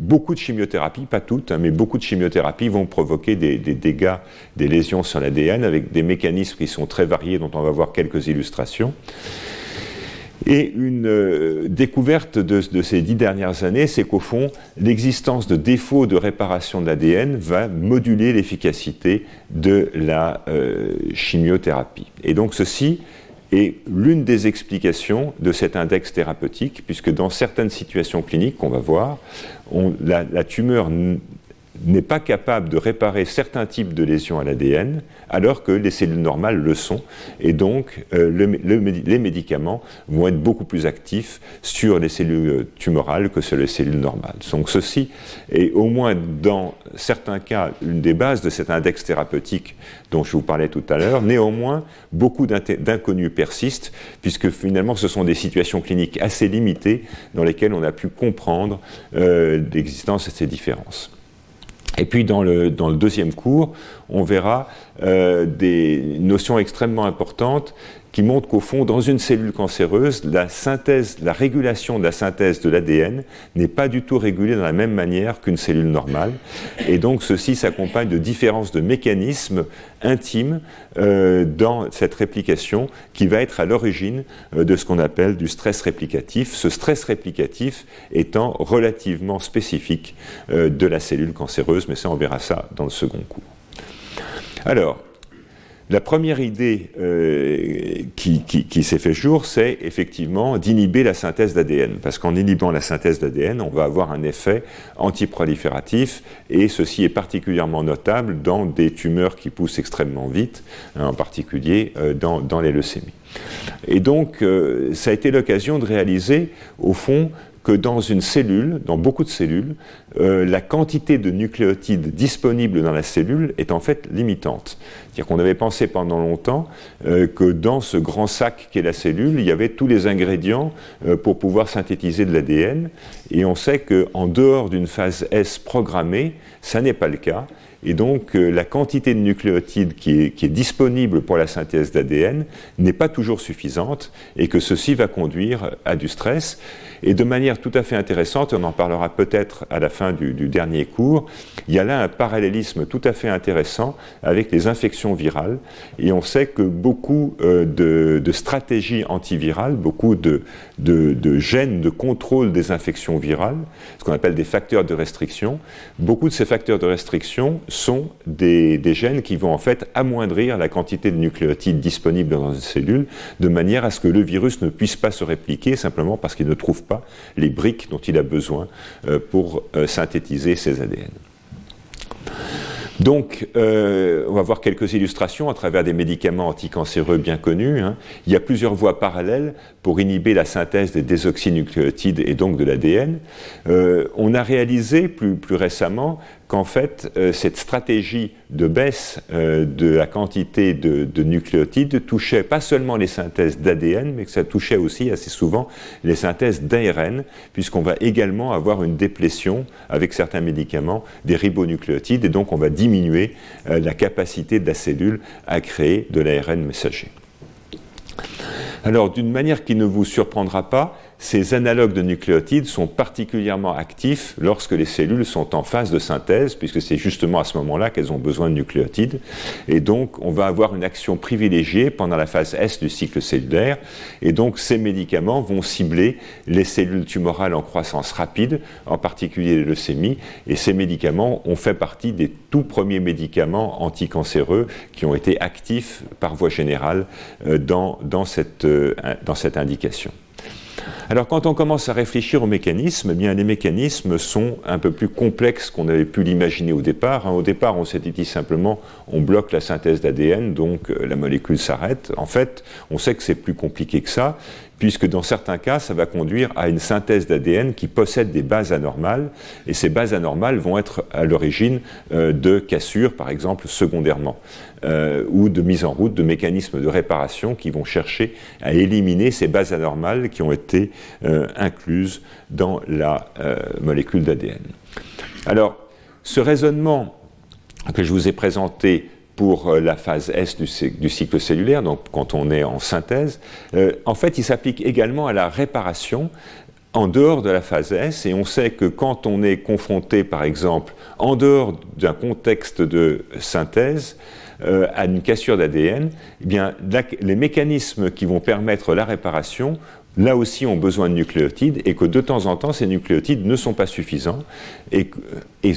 Beaucoup de chimiothérapies, pas toutes, hein, mais beaucoup de chimiothérapies vont provoquer des, dégâts, des lésions sur l'ADN avec des mécanismes qui sont très variés, dont on va voir quelques illustrations. Et une euh, découverte de, ces dix dernières années, c'est qu'au fond, l'existence de défauts de réparation de l'ADN va moduler l'efficacité de la euh, chimiothérapie. Et donc ceci est l'une des explications de cet index thérapeutique, puisque dans certaines situations cliniques qu'on va voir, la, tumeur n'est pas capable de réparer certains types de lésions à l'ADN, alors que les cellules normales le sont. Et donc, euh, les médicaments vont être beaucoup plus actifs sur les cellules tumorales que sur les cellules normales. Donc, ceci est au moins dans certains cas une des bases de cet index thérapeutique dont je vous parlais tout à l'heure. Néanmoins, beaucoup d'inconnus persistent, puisque finalement, ce sont des situations cliniques assez limitées dans lesquelles on a pu comprendre euh, l'existence de ces différences. Et puis dans le, deuxième cours, on verra euh, des notions extrêmement importantes qui montrent qu'au fond, dans une cellule cancéreuse, la synthèse, la régulation de la synthèse de l'ADN n'est pas du tout régulée de la même manière qu'une cellule normale. Et donc, ceci s'accompagne de différences de mécanismes intimes euh, dans cette réplication qui va être à l'origine euh, de ce qu'on appelle du stress réplicatif. Ce stress réplicatif étant relativement spécifique euh, de la cellule cancéreuse, mais ça, on verra ça dans le second cours. Alors, la première idée euh, qui, s'est fait jour, c'est effectivement d'inhiber la synthèse d'ADN. Parce qu'en inhibant la synthèse d'ADN, on va avoir un effet antiprolifératif, et ceci est particulièrement notable dans des tumeurs qui poussent extrêmement vite, hein, en particulier euh, dans, les leucémies. Et donc, euh, ça a été l'occasion de réaliser, au fond, que dans une cellule, dans beaucoup de cellules, euh, la quantité de nucléotides disponibles dans la cellule est en fait limitante. C'est-à-dire qu'on avait pensé pendant longtemps euh, que dans ce grand sac qu'est la cellule, il y avait tous les ingrédients euh, pour pouvoir synthétiser de l'ADN, et on sait qu'en dehors d'une phase S programmée, ça n'est pas le cas, et donc la quantité de nucléotides qui est disponible pour la synthèse d'ADN n'est pas toujours suffisante, et que ceci va conduire à du stress. Et de manière tout à fait intéressante, on en parlera peut-être à la fin du, dernier cours, il y a là un parallélisme tout à fait intéressant avec les infections virales. Et on sait que beaucoup euh, de, stratégies antivirales, beaucoup de, gènes de contrôle des infections virales, ce qu'on appelle des facteurs de restriction, beaucoup de ces facteurs de restriction sont des, des gènes qui vont en fait amoindrir la quantité de nucléotides disponibles dans une cellule, de manière à ce que le virus ne puisse pas se répliquer simplement parce qu'il ne trouve pas les briques dont il a besoin euh, pour euh, synthétiser ses ADN. Donc, euh, on va voir quelques illustrations à travers des médicaments anticancéreux bien connus. Hein. Il y a plusieurs voies parallèles pour inhiber la synthèse des désoxynucléotides et donc de l'ADN. on a réalisé plus, plus récemment qu'en fait, euh, cette stratégie de baisse euh, de la quantité de, nucléotides touchait pas seulement les synthèses d'ADN, mais que ça touchait aussi assez souvent les synthèses d'ARN, puisqu'on va également avoir une déplétion avec certains médicaments des ribonucléotides, et donc on va diminuer euh, la capacité de la cellule à créer de l'ARN messager. Alors, d'une manière qui ne vous surprendra pas, ces analogues de nucléotides sont particulièrement actifs lorsque les cellules sont en phase de synthèse, puisque c'est justement à ce moment-là qu'elles ont besoin de nucléotides. Et donc, on va avoir une action privilégiée pendant la phase S du cycle cellulaire. Et donc, ces médicaments vont cibler les cellules tumorales en croissance rapide, en particulier les leucémies. Et ces médicaments ont fait partie des tout premiers médicaments anticancéreux qui ont été actifs par voie générale euh, dans, dans, cette, euh, dans cette indication. Alors quand on commence à réfléchir aux mécanismes, eh bien les mécanismes sont un peu plus complexes qu'on avait pu l'imaginer au départ. Hein. Au départ, on s'était dit simplement on bloque la synthèse d'ADN, donc euh, la molécule s'arrête. En fait, on sait que c'est plus compliqué que ça puisque dans certains cas, ça va conduire à une synthèse d'ADN qui possède des bases anormales, et ces bases anormales vont être à l'origine euh, de cassures, par exemple, secondairement, euh, ou de mise en route de mécanismes de réparation qui vont chercher à éliminer ces bases anormales qui ont été euh, incluses dans la molécule d'ADN. Alors, ce raisonnement que je vous ai présenté pour euh, la phase S du, cycle cellulaire, donc quand on est en synthèse, euh, en fait, il s'applique également à la réparation en dehors de la phase S, et on sait que quand on est confronté, par exemple, en dehors d'un contexte de synthèse, euh, à une cassure d'ADN, eh les mécanismes qui vont permettre la réparation là aussi ont besoin de nucléotides et que de temps en temps ces nucléotides ne sont pas suffisants et,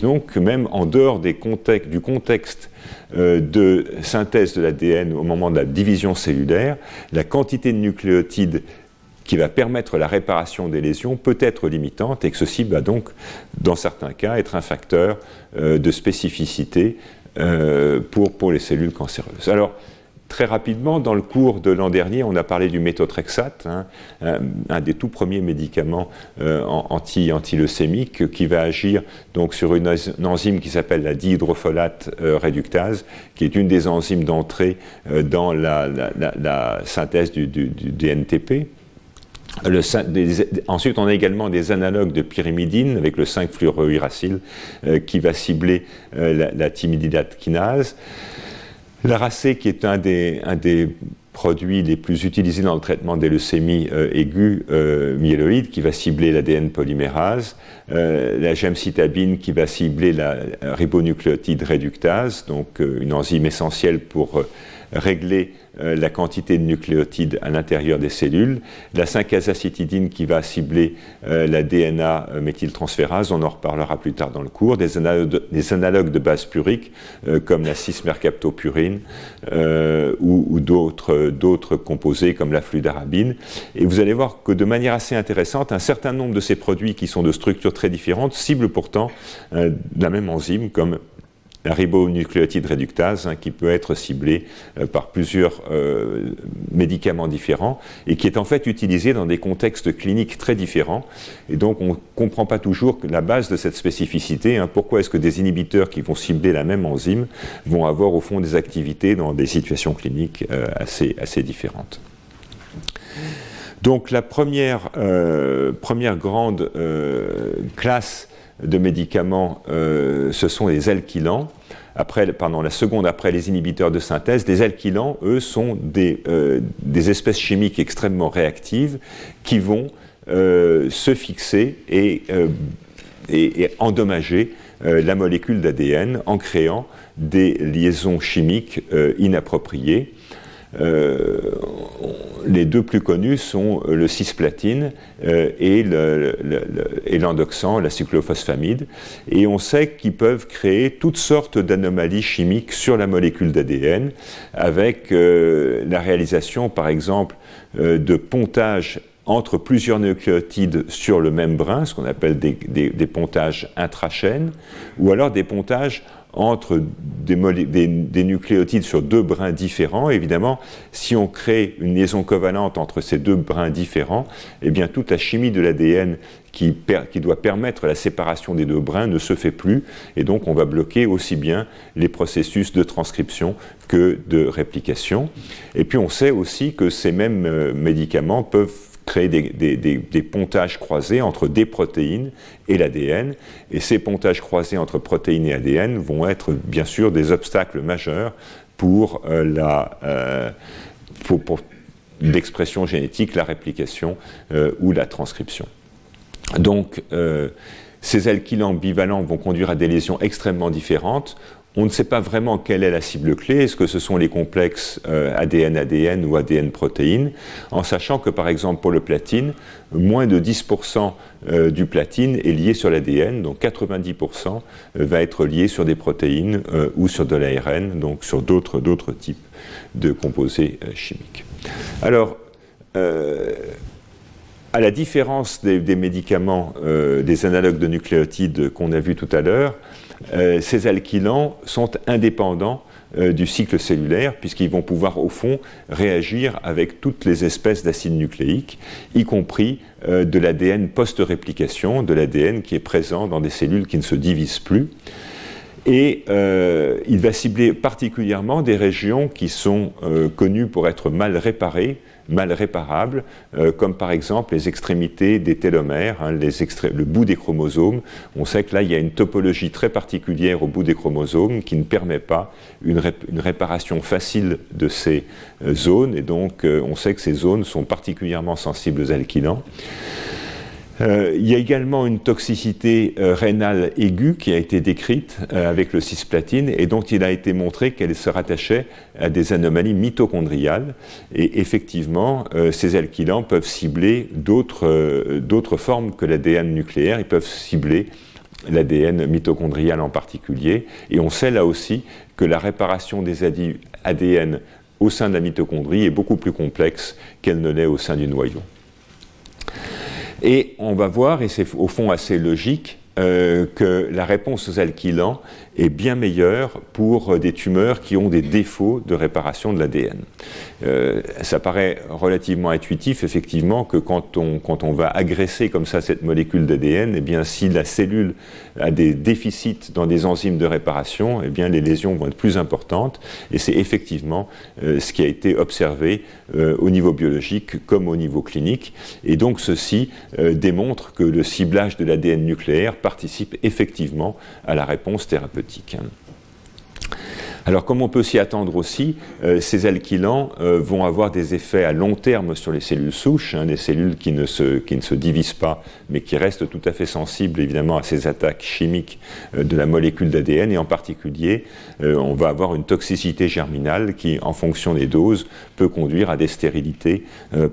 donc même en dehors du contexte euh, de synthèse de l'ADN au moment de la division cellulaire, la quantité de nucléotides qui va permettre la réparation des lésions peut être limitante et que ceci va donc, dans certains cas, être un facteur euh, de spécificité euh, pour, les cellules cancéreuses. Très rapidement, dans le cours de l'an dernier, on a parlé du méthotrexate, hein, un, des tout premiers médicaments euh, anti, antileucémiques qui va agir donc sur une, enzyme qui s'appelle la dihydrofolate euh, réductase, qui est une des enzymes d'entrée euh, dans la, synthèse du, DNTP. ensuite, on a également des analogues de pyrimidine avec le 5-fluorouracil qui va cibler la, la kinase. L'aracé, qui est un des, produits les plus utilisés dans le traitement des leucémies euh, aiguës euh, myéloïdes, qui va cibler l'ADN polymérase, euh, la gemcitabine, qui va cibler la ribonucléotide réductase, donc une enzyme essentielle pour régler euh, la quantité de nucléotides à l'intérieur des cellules, la 5-azacitidine qui va cibler euh, la DNA euh, méthyltransférase, on en reparlera plus tard dans le cours, des, analogues de, base purique comme la 6-mercaptopurine ou, d'autres composés comme la fludarabine. Et vous allez voir que de manière assez intéressante, un certain nombre de ces produits qui sont de structures très différentes ciblent pourtant la même enzyme comme la ribonucléotide réductase hein, qui peut être ciblée euh, par plusieurs euh, médicaments différents et qui est en fait utilisée dans des contextes cliniques très différents. Et donc on ne comprend pas toujours la base de cette spécificité. Hein. pourquoi est-ce que des inhibiteurs qui vont cibler la même enzyme vont avoir au fond des activités dans des situations cliniques euh, assez, différentes donc la première, première grande classe de médicaments, euh, ce sont les alkylants. Après, pendant la seconde après les inhibiteurs de synthèse, les alkylants, eux, sont des, euh, espèces chimiques extrêmement réactives qui vont euh, se fixer et, endommager la molécule d'ADN en créant des liaisons chimiques inappropriées. Euh, les deux plus connus sont le cisplatine euh, et l'endoxan, la cyclophosphamide. Et on sait qu'ils peuvent créer toutes sortes d'anomalies chimiques sur la molécule d'ADN, avec euh, la réalisation, par exemple, de pontages entre plusieurs nucléotides sur le même brin, ce qu'on appelle des, des pontages intrachaînes, ou alors des pontages entre des, nucléotides sur deux brins différents. Évidemment, si on crée une liaison covalente entre ces deux brins différents, eh bien toute la chimie de l'ADN qui, doit permettre la séparation des deux brins ne se fait plus, et donc on va bloquer aussi bien les processus de transcription que de réplication. Et puis on sait aussi que ces mêmes euh, médicaments peuvent créer des, pontages croisés entre des protéines et l'ADN. Et ces pontages croisés entre protéines et ADN vont être bien sûr des obstacles majeurs pour euh, euh, l'expression génétique, la réplication euh, ou la transcription. Donc, ces alkylants bivalents vont conduire à des lésions extrêmement différentes. On ne sait pas vraiment quelle est la cible clé. Est-ce que ce sont les complexes ADN-ADN euh, ou ADN-protéines En sachant que, par exemple, pour le platine, moins de 10% euh, du platine est lié sur l'ADN, donc 90% euh, va être lié sur des protéines ou sur de l'ARN, donc sur d'autres types de composés chimiques. Alors, à la différence des médicaments, des analogues de nucléotides qu'on a vus tout à l'heure, euh, ces alkylants sont indépendants euh, du cycle cellulaire, puisqu'ils vont pouvoir, au fond, réagir avec toutes les espèces d'acides nucléiques, y compris euh, de l'ADN post-réplication, de l'ADN qui est présent dans des cellules qui ne se divisent plus. Et il va cibler particulièrement des régions qui sont connues pour être mal réparées, mal réparables, euh, comme par exemple les extrémités des télomères, hein, le bout des chromosomes. On sait que là, il y a une topologie très particulière au bout des chromosomes qui ne permet pas une, réparation facile de ces euh, zones, et donc euh, on sait que ces zones sont particulièrement sensibles aux alkylants. Euh, il y a également une toxicité euh, rénale aiguë qui a été décrite euh, avec le cisplatine et dont il a été montré qu'elle se rattachait à des anomalies mitochondriales. Et effectivement, ces alkylants peuvent cibler d'autres formes que l'ADN nucléaire. Ils peuvent cibler l'ADN mitochondrial en particulier. Et on sait là aussi que la réparation des ADN au sein de la mitochondrie est beaucoup plus complexe qu'elle ne l'est au sein du noyau. Et on va voir, et c'est au fond assez logique, euh, que la réponse aux alkylants est bien meilleure pour des tumeurs qui ont des défauts de réparation de l'ADN. Euh, ça paraît relativement intuitif, effectivement, que quand on, quand on va agresser comme ça cette molécule d'ADN, eh bien, si la cellule a des déficits dans des enzymes de réparation, eh bien, les lésions vont être plus importantes. Et c'est effectivement euh, ce qui a été observé euh, au niveau biologique comme au niveau clinique. Et donc, ceci démontre que le ciblage de l'ADN nucléaire participe effectivement à la réponse thérapeutique. Alors, comme on peut s'y attendre aussi, euh, ces alkylants euh, vont avoir des effets à long terme sur les cellules souches, hein, des cellules qui ne, se, qui ne se divisent pas, mais qui restent tout à fait sensibles évidemment à ces attaques chimiques euh, de la molécule d'ADN. Et en particulier, on va avoir une toxicité germinale qui, en fonction des doses, peut conduire à des stérilités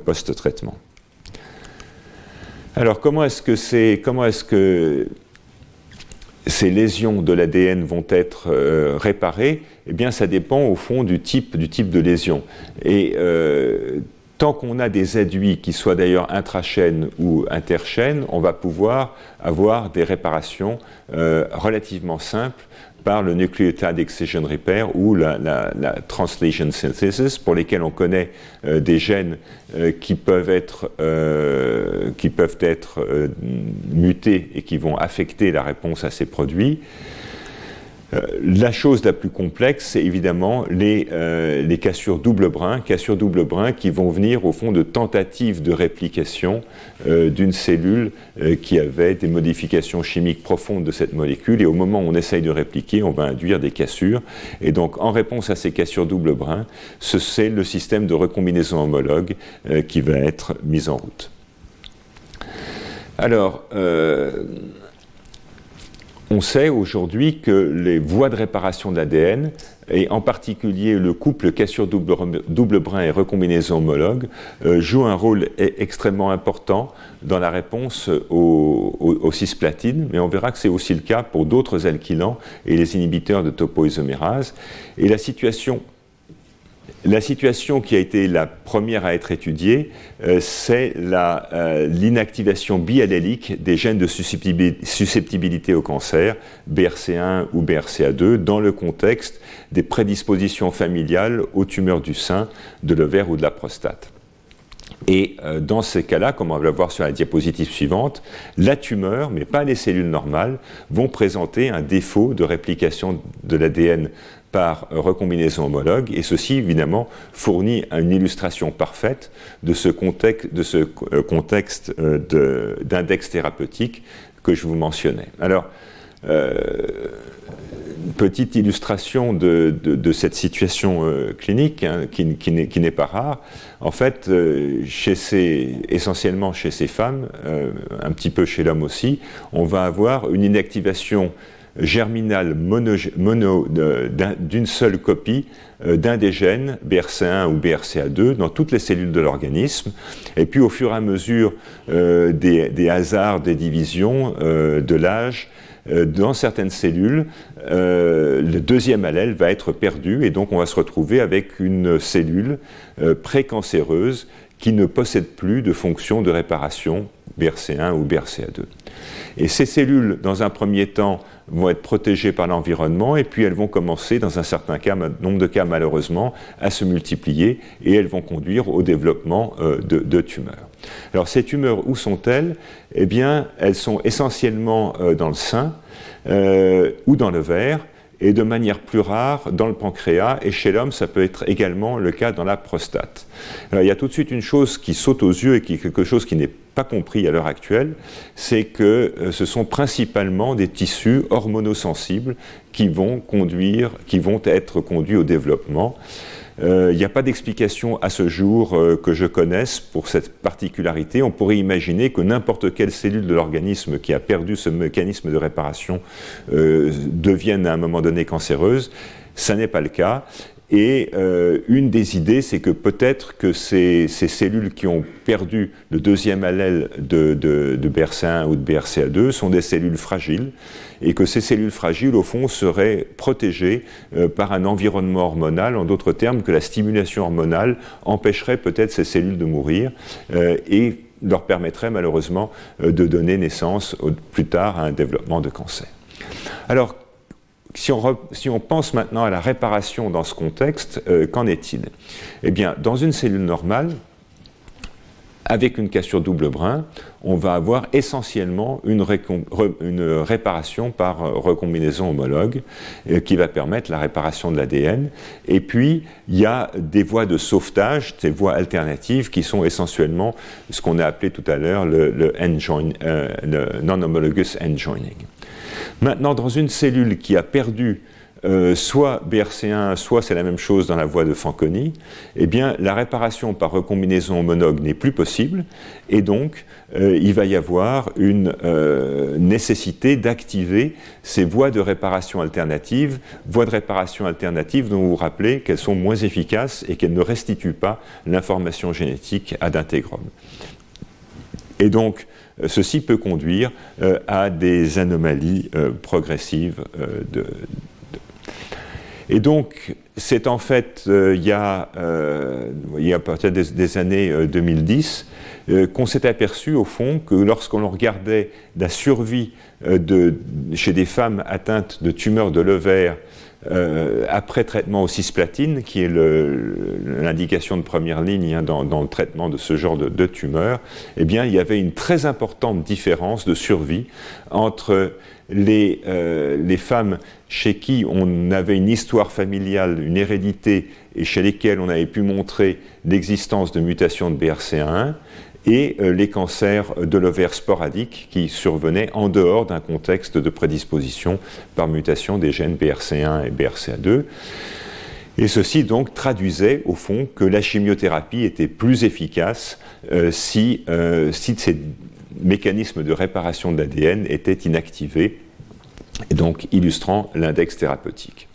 post-traitement. Alors, comment est-ce que c'est, comment est-ce que ces lésions de l'ADN vont être euh, réparées, eh bien, ça dépend au fond du type, de lésion. Et euh, tant qu'on a des adduits qui soient d'ailleurs intrachaînes ou interchaînes, on va pouvoir avoir des réparations euh, relativement simples par le nucleotide excision repair ou la, translation synthesis, pour lesquels on connaît euh, des gènes euh, qui peuvent être, euh, qui peuvent être mutés et qui vont affecter la réponse à ces produits. Euh, la chose la plus complexe, c'est évidemment les, euh, les, cassures double brin, cassures double brin qui vont venir au fond de tentatives de réplication euh, d'une cellule qui avait des modifications chimiques profondes de cette molécule. Et au moment où on essaye de répliquer, on va induire des cassures. Et donc, en réponse à ces cassures double brin, c'est le système de recombinaison homologue qui va être mis en route. Alors, on sait aujourd'hui que les voies de réparation de l'ADN, et en particulier le couple cassure double, double brin et recombinaison homologue, euh, jouent un rôle e-, extrêmement important dans la réponse aux, cisplatines, mais on verra que c'est aussi le cas pour d'autres alkylants et les inhibiteurs de topoisomérase. Et la situation La situation qui a été la première à être étudiée, euh, c'est euh, l'inactivation biallélique des gènes de susceptibilité au cancer, BRCA1 ou BRCA2, dans le contexte des prédispositions familiales aux tumeurs du sein, de l'ovaire ou de la prostate. Et euh, dans ces cas-là, comme on va le voir sur la diapositive suivante, la tumeur, mais pas les cellules normales, vont présenter un défaut de réplication de l'ADN par recombinaison homologue, et ceci évidemment fournit une illustration parfaite de ce euh, contexte euh, d'index thérapeutique que je vous mentionnais. Alors, euh, petite illustration de, cette situation euh, clinique hein, qui, qui n'est pas rare. En fait, chez ces, essentiellement chez ces femmes, un petit peu chez l'homme aussi, on va avoir une inactivation germinale mono, d'une seule copie euh, d'un des gènes, BRCA1 ou BRCA2, dans toutes les cellules de l'organisme. Et puis au fur et à mesure euh, des, hasards des divisions, euh, de l'âge, dans certaines cellules, le deuxième allèle va être perdu et donc on va se retrouver avec une cellule précancéreuse qui ne possède plus de fonction de réparation BRC1 ou BRCA2. Et ces cellules, dans un premier temps, vont être protégées par l'environnement et puis elles vont commencer, dans un certain nombre de cas malheureusement, à se multiplier et elles vont conduire au développement euh, de, tumeurs. Alors ces tumeurs, où sont-elles? Eh bien, elles sont essentiellement euh, dans le sein euh, ou dans le verre et de manière plus rare dans le pancréas, et chez l'homme, ça peut être également le cas dans la prostate. Alors, il y a tout de suite une chose qui saute aux yeux et qui est quelque chose qui n'est pas compris à l'heure actuelle, c'est que euh, ce sont principalement des tissus hormonosensibles qui vont conduire, qui vont être conduits au développement. Il euh, n'y a pas d'explication à ce jour euh, que je connaisse pour cette particularité. On pourrait imaginer que n'importe quelle cellule de l'organisme qui a perdu ce mécanisme de réparation euh, devienne à un moment donné cancéreuse. Ça n'est pas le cas. Et euh, une des idées, c'est que peut-être que ces, cellules qui ont perdu le deuxième allèle de, de, BRCA1 ou de BRCA2 sont des cellules fragiles, et que ces cellules fragiles, au fond, seraient protégées euh, par un environnement hormonal, en d'autres termes, que la stimulation hormonale empêcherait peut-être ces cellules de mourir, euh, et leur permettrait malheureusement de donner naissance plus tard à un développement de cancer. Si on, pense maintenant à la réparation dans ce contexte, euh, qu'en est-il? Eh bien, dans une cellule normale, avec une cassure double brin, on va avoir essentiellement une, réparation par euh, recombinaison homologue euh, qui va permettre la réparation de l'ADN. Et puis, il y a des voies de sauvetage, des voies alternatives qui sont essentiellement ce qu'on a appelé tout à l'heure le, le non-homologous end joining. Maintenant, dans une cellule qui a perdu euh, soit BRC1, soit c'est la même chose dans la voie de Fanconi, eh bien, la réparation par recombinaison homologue n'est plus possible, et donc euh, il va y avoir une euh, nécessité d'activer ces voies de réparation alternatives, voies de réparation alternatives dont vous vous rappelez qu'elles sont moins efficaces et qu'elles ne restituent pas l'information génétique ad integrum. Et donc, ceci peut conduire euh, à des anomalies euh, progressives Et donc, c'est en fait, il, y a, il a partir des, années 2010 qu'on s'est aperçu au fond que lorsqu'on regardait la survie chez des femmes atteintes de tumeurs de l'ovaire euh, après traitement au cisplatine, qui est l'indication de première ligne hein, dans, le traitement de ce genre de, de, tumeur, eh bien, il y avait une très importante différence de survie entre les, euh, les, femmes chez qui on avait une histoire familiale, une hérédité, et chez lesquelles on avait pu montrer l'existence de mutations de BRCA1, et euh, les cancers de l'ovaire sporadiques qui survenaient en dehors d'un contexte de prédisposition par mutation des gènes BRC1 et BRCA2. Et ceci donc traduisait au fond que la chimiothérapie était plus efficace euh, si, euh, si ces mécanismes de réparation de l'ADN étaient inactivés, et donc illustrant l'index thérapeutique.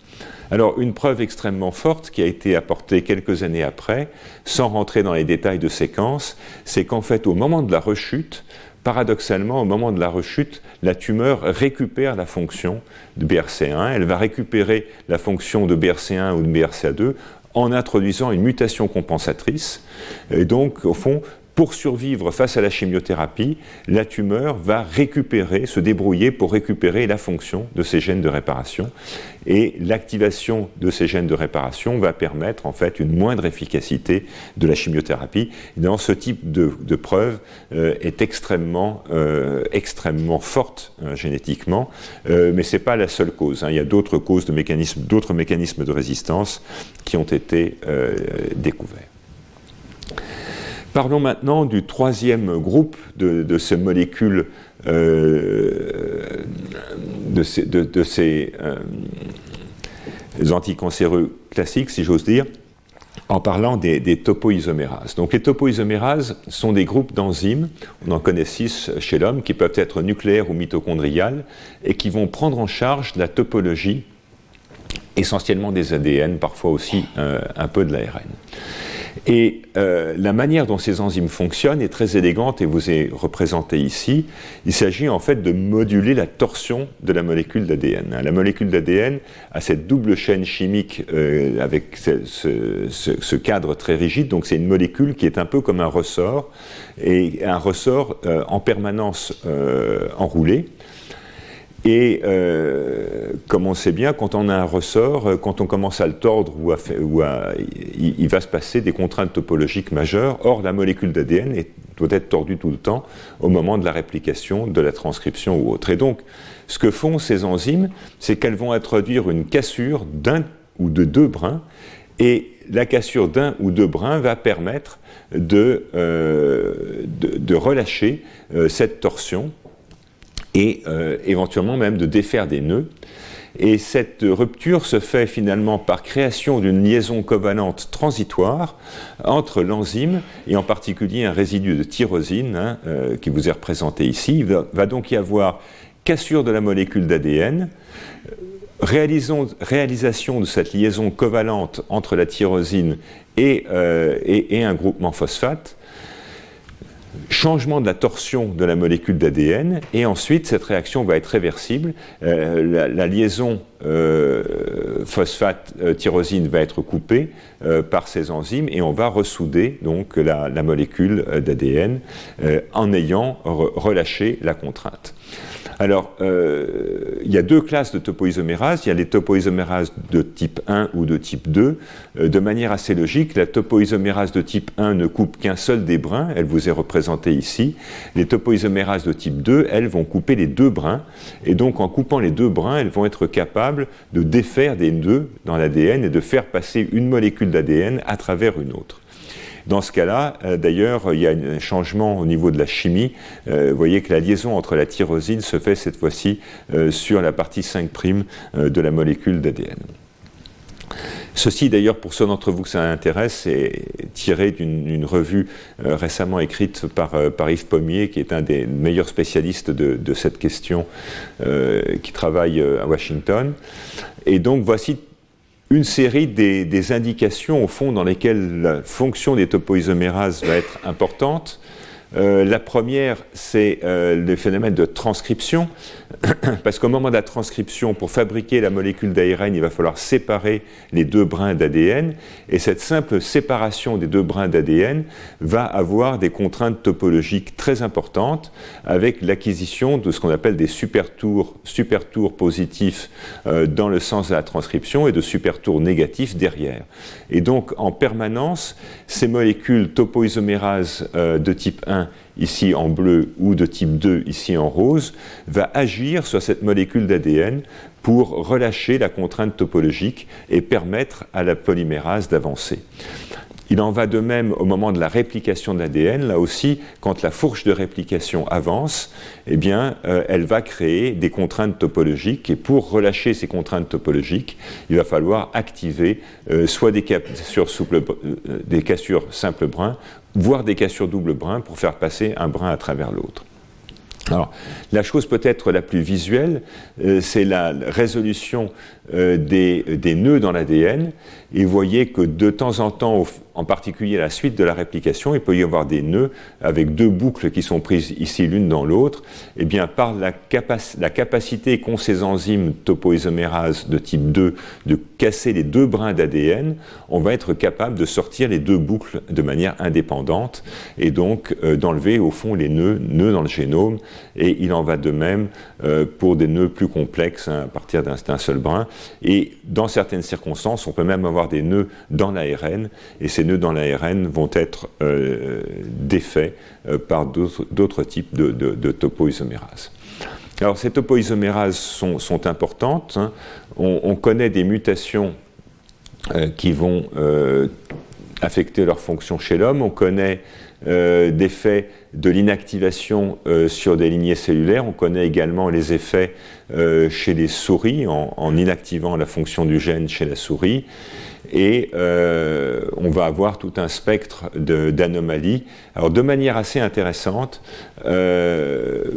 Alors, une preuve extrêmement forte qui a été apportée quelques années après, sans rentrer dans les détails de séquence, c'est qu'en fait, au moment de la rechute, paradoxalement, au moment de la rechute, la tumeur récupère la fonction de BRC1. Elle va récupérer la fonction de BRC1 ou de BRCA2 en introduisant une mutation compensatrice. Et donc, au fond, pour survivre face à la chimiothérapie, la tumeur va récupérer, se débrouiller pour récupérer la fonction de ces gènes de réparation. Et l'activation de ces gènes de réparation va permettre en fait une moindre efficacité de la chimiothérapie. dans ce type de, preuve euh, est extrêmement, euh, extrêmement forte hein, génétiquement, euh, mais ce n'est pas la seule cause. Hein. Il y a d'autres causes, de mécanismes, d'autres mécanismes de résistance qui ont été découverts. Parlons maintenant du troisième groupe de, ces molécules, euh, de ces, euh, anticancéreux classiques, si j'ose dire, en parlant des, topoisomérases. Donc les topoisomérases sont des groupes d'enzymes, on en connaît six chez l'homme, qui peuvent être nucléaires ou mitochondriales, et qui vont prendre en charge la topologie essentiellement des ADN, parfois aussi euh, un peu de l'ARN. Et euh, la manière dont ces enzymes fonctionnent est très élégante et vous est représentée ici. Il s'agit en fait de moduler la torsion de la molécule d'ADN. La molécule d'ADN a cette double chaîne chimique euh, avec ce, cadre très rigide, donc c'est une molécule qui est un peu comme un ressort, et un ressort euh, en permanence enroulé. Et euh, comme on sait bien, quand on a un ressort, euh, quand on commence à le tordre, ou à, ou à il, va se passer des contraintes topologiques majeures. Or, la molécule d'ADN doit être tordue tout le temps au moment de la réplication, de la transcription ou autre. Et donc, ce que font ces enzymes, c'est qu'elles vont introduire une cassure d'un ou de deux brins, et la cassure d'un ou deux brins va permettre de, euh, de, relâcher cette torsion et euh, éventuellement même de défaire des nœuds. Et cette rupture se fait finalement par création d'une liaison covalente transitoire entre l'enzyme et en particulier un résidu de tyrosine hein, euh, qui vous est représenté ici. Il va, donc y avoir cassure de la molécule d'ADN, réalisation de cette liaison covalente entre la tyrosine et, euh, et un groupement phosphate, changement de la torsion de la molécule d'ADN, et ensuite cette réaction va être réversible. Euh, la, liaison euh, phosphate-tyrosine va être coupée euh, par ces enzymes, et on va ressouder donc la, molécule d'ADN en ayant relâché la contrainte. Alors, euh, il y a deux classes de topoisomérases. Il y a les topoisomérases de type 1 ou de type 2. Euh, de manière assez logique, la topoisomérase de type 1 ne coupe qu'un seul des brins. Elle vous est représentée ici. Les topoisomérases de type 2, elles, vont couper les deux brins. Et donc, en coupant les deux brins, elles vont être capables de défaire des nœuds dans l'ADN et de faire passer une molécule d'ADN à' une autre. Dans ce cas-là, euh, d'ailleurs, il y a un changement au niveau de la chimie. Euh, vous voyez que la liaison entre la tyrosine se fait cette fois-ci euh, sur la partie 5' de la molécule d'ADN. Ceci, d'ailleurs, pour ceux d'entre vous que ça intéresse, est tiré d'une revue récemment écrite par, Yves Pommier, qui est un des meilleurs spécialistes de, de cette question, qui travaille à Washington. Et donc, voici une série des, indications, au fond, dans lesquelles la fonction des topoisomérases va être importante. Euh, la première, c'est euh, le phénomène de transcription, (coughs) parce qu'au moment de la transcription, pour fabriquer la molécule d'ARN, il va falloir séparer les deux brins d'ADN, et cette simple séparation des deux brins d'ADN va avoir des contraintes topologiques très importantes, avec l'acquisition de ce qu'on appelle des supertours, supertours positifs euh, dans le sens de la transcription et de supertours négatifs derrière. Et donc, en permanence, ces molécules topoisomérases de type 1 ici en bleu ou de type 2 ici en rose, va agir sur cette molécule d'ADN pour relâcher la contrainte topologique et permettre à la polymérase d'avancer. Il en va de même au moment de la réplication de l'ADN. Là aussi, quand la fourche de réplication avance, eh bien, euh, elle va créer des contraintes topologiques. Et pour relâcher ces contraintes topologiques, il va falloir activer euh, soit des euh, des cassures simples bruns, voire des cassures double brun pour faire passer un brin à travers l'autre. Alors, la chose peut-être la plus visuelle, euh, c'est la résolution euh, des, nœuds dans l'ADN. Et vous voyez que de temps en temps, en particulier à la suite de la réplication, il peut y avoir des nœuds avec deux boucles qui sont prises ici l'une dans l'autre. Et eh bien, par la, la capacité qu'ont ces enzymes topoisomérase de type 2 de casser les deux brins d'ADN, on va être capable de sortir les deux boucles de manière indépendante et donc euh, d'enlever au fond les nœuds, nœuds dans le génome. Et il en va de même euh, pour des nœuds plus complexes hein, à partir d'un seul brin. Et dans certaines circonstances, on peut même avoir des nœuds dans l'ARN. Et ces nœuds dans l'ARN vont être euh, défaits par d'autres types de, topoisomérases. Alors ces topoisomérases sont, importantes. Hein. On, connaît des mutations qui vont affecter leur fonction chez l'homme. On connaît euh, des effets de l'inactivation euh, sur des lignées cellulaires. On connaît également les effets euh, chez les souris en, inactivant la fonction du gène chez la souris. Et on va avoir tout un spectre d'anomalies. Alors de manière assez intéressante,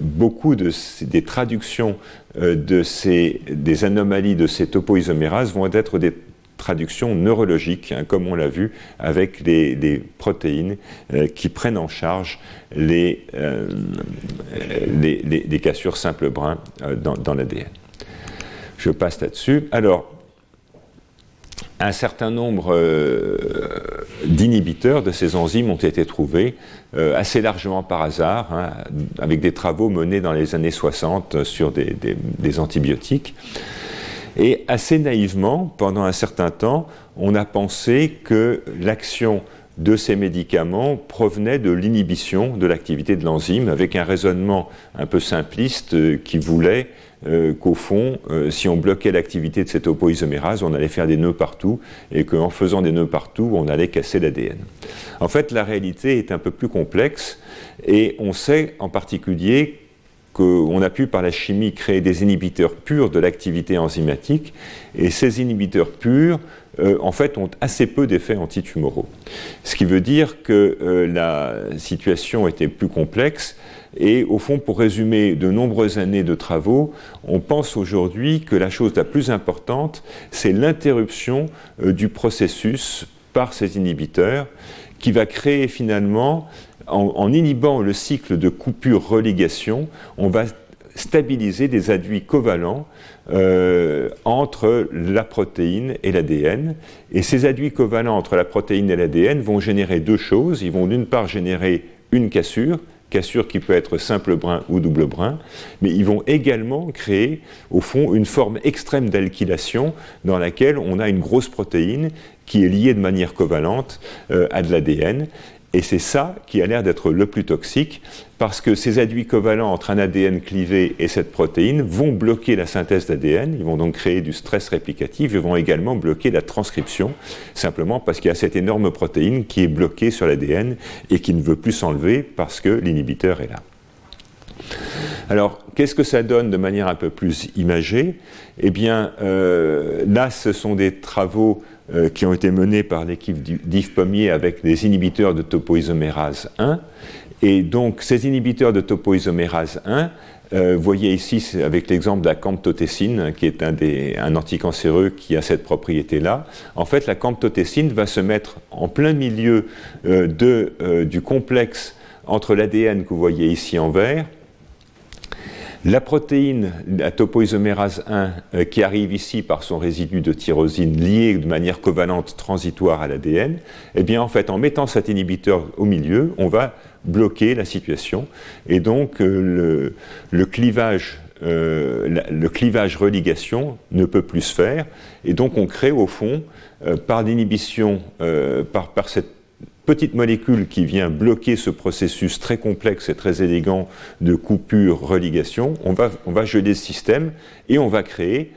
beaucoup de, des traductions de ces, des anomalies de ces topoisomérases vont être des traduction neurologique, hein, comme on l'a vu avec les, protéines euh, qui prennent en charge les, euh, les, cassures simples brins euh, dans, dans l'ADN. Je passe là-dessus. Alors, un certain nombre d'inhibiteurs de ces enzymes ont été trouvés assez largement par hasard, hein, avec des travaux menés dans les années 60 sur des, des antibiotiques. Et assez naïvement, pendant un certain temps, on a pensé que l'action de ces médicaments provenait de l'inhibition de l'activité de l'enzyme, avec un raisonnement un peu simpliste euh, qui voulait euh, qu'au fond, euh, si on bloquait l'activité de cette opoisomérase, on allait faire des nœuds partout, et qu'en faisant des nœuds partout, on allait casser l'ADN. En fait, la réalité est un peu plus complexe, et on sait en particulier qu'on a pu par la chimie créer des inhibiteurs purs de l'activité enzymatique, et ces inhibiteurs purs, euh, en fait, ont assez peu d'effets antitumoraux. Ce qui veut dire que la situation était plus complexe, et au fond, pour résumer de nombreuses années de travaux, on pense aujourd'hui que la chose la plus importante, c'est l'interruption euh, du processus par ces inhibiteurs, qui va créer finalement en, inhibant le cycle de coupure-relégation, on va stabiliser des adduits covalents euh, entre la protéine et l'ADN. Et ces adduits covalents entre la protéine et l'ADN vont générer deux choses. Ils vont d'une part générer une cassure, cassure qui peut être simple brin ou double brin, mais ils vont également créer, au fond, une forme extrême d'alkylation dans laquelle on a une grosse protéine qui est liée de manière covalente euh, à de l'ADN. Et c'est ça qui a l'air d'être le plus toxique, parce que ces adduits covalents entre un ADN clivé et cette protéine vont bloquer la synthèse d'ADN, ils vont donc créer du stress réplicatif, ils vont également bloquer la transcription, simplement parce qu'il y a cette énorme protéine qui est bloquée sur l'ADN et qui ne veut plus s'enlever parce que l'inhibiteur est là. Alors, qu'est-ce que ça donne de manière un peu plus imagée? Eh bien, euh, là, ce sont des travaux euh, qui ont été menés par l'équipe d'Yves Pommier avec des inhibiteurs de topoisomérase 1. Et donc, ces inhibiteurs de topoisomérase 1, euh, voyez ici avec l'exemple de la camptotécine, qui est un, anticancéreux qui a cette propriété-là. En fait, la camptotécine va se mettre en plein milieu de, du complexe entre l'ADN que vous voyez ici en vert la protéine, la topoisomérase 1, euh, qui arrive ici par son résidu de tyrosine lié de manière covalente transitoire à l'ADN, eh bien en fait, en mettant cet inhibiteur au milieu, on va bloquer la situation. Et donc euh, le, clivage euh, le clivage religation ne peut plus se faire, et donc on crée au fond, par l'inhibition, par, par, cette petite molécule qui vient bloquer ce processus très complexe et très élégant de coupure-religation, on va, on va geler ce système et on va créer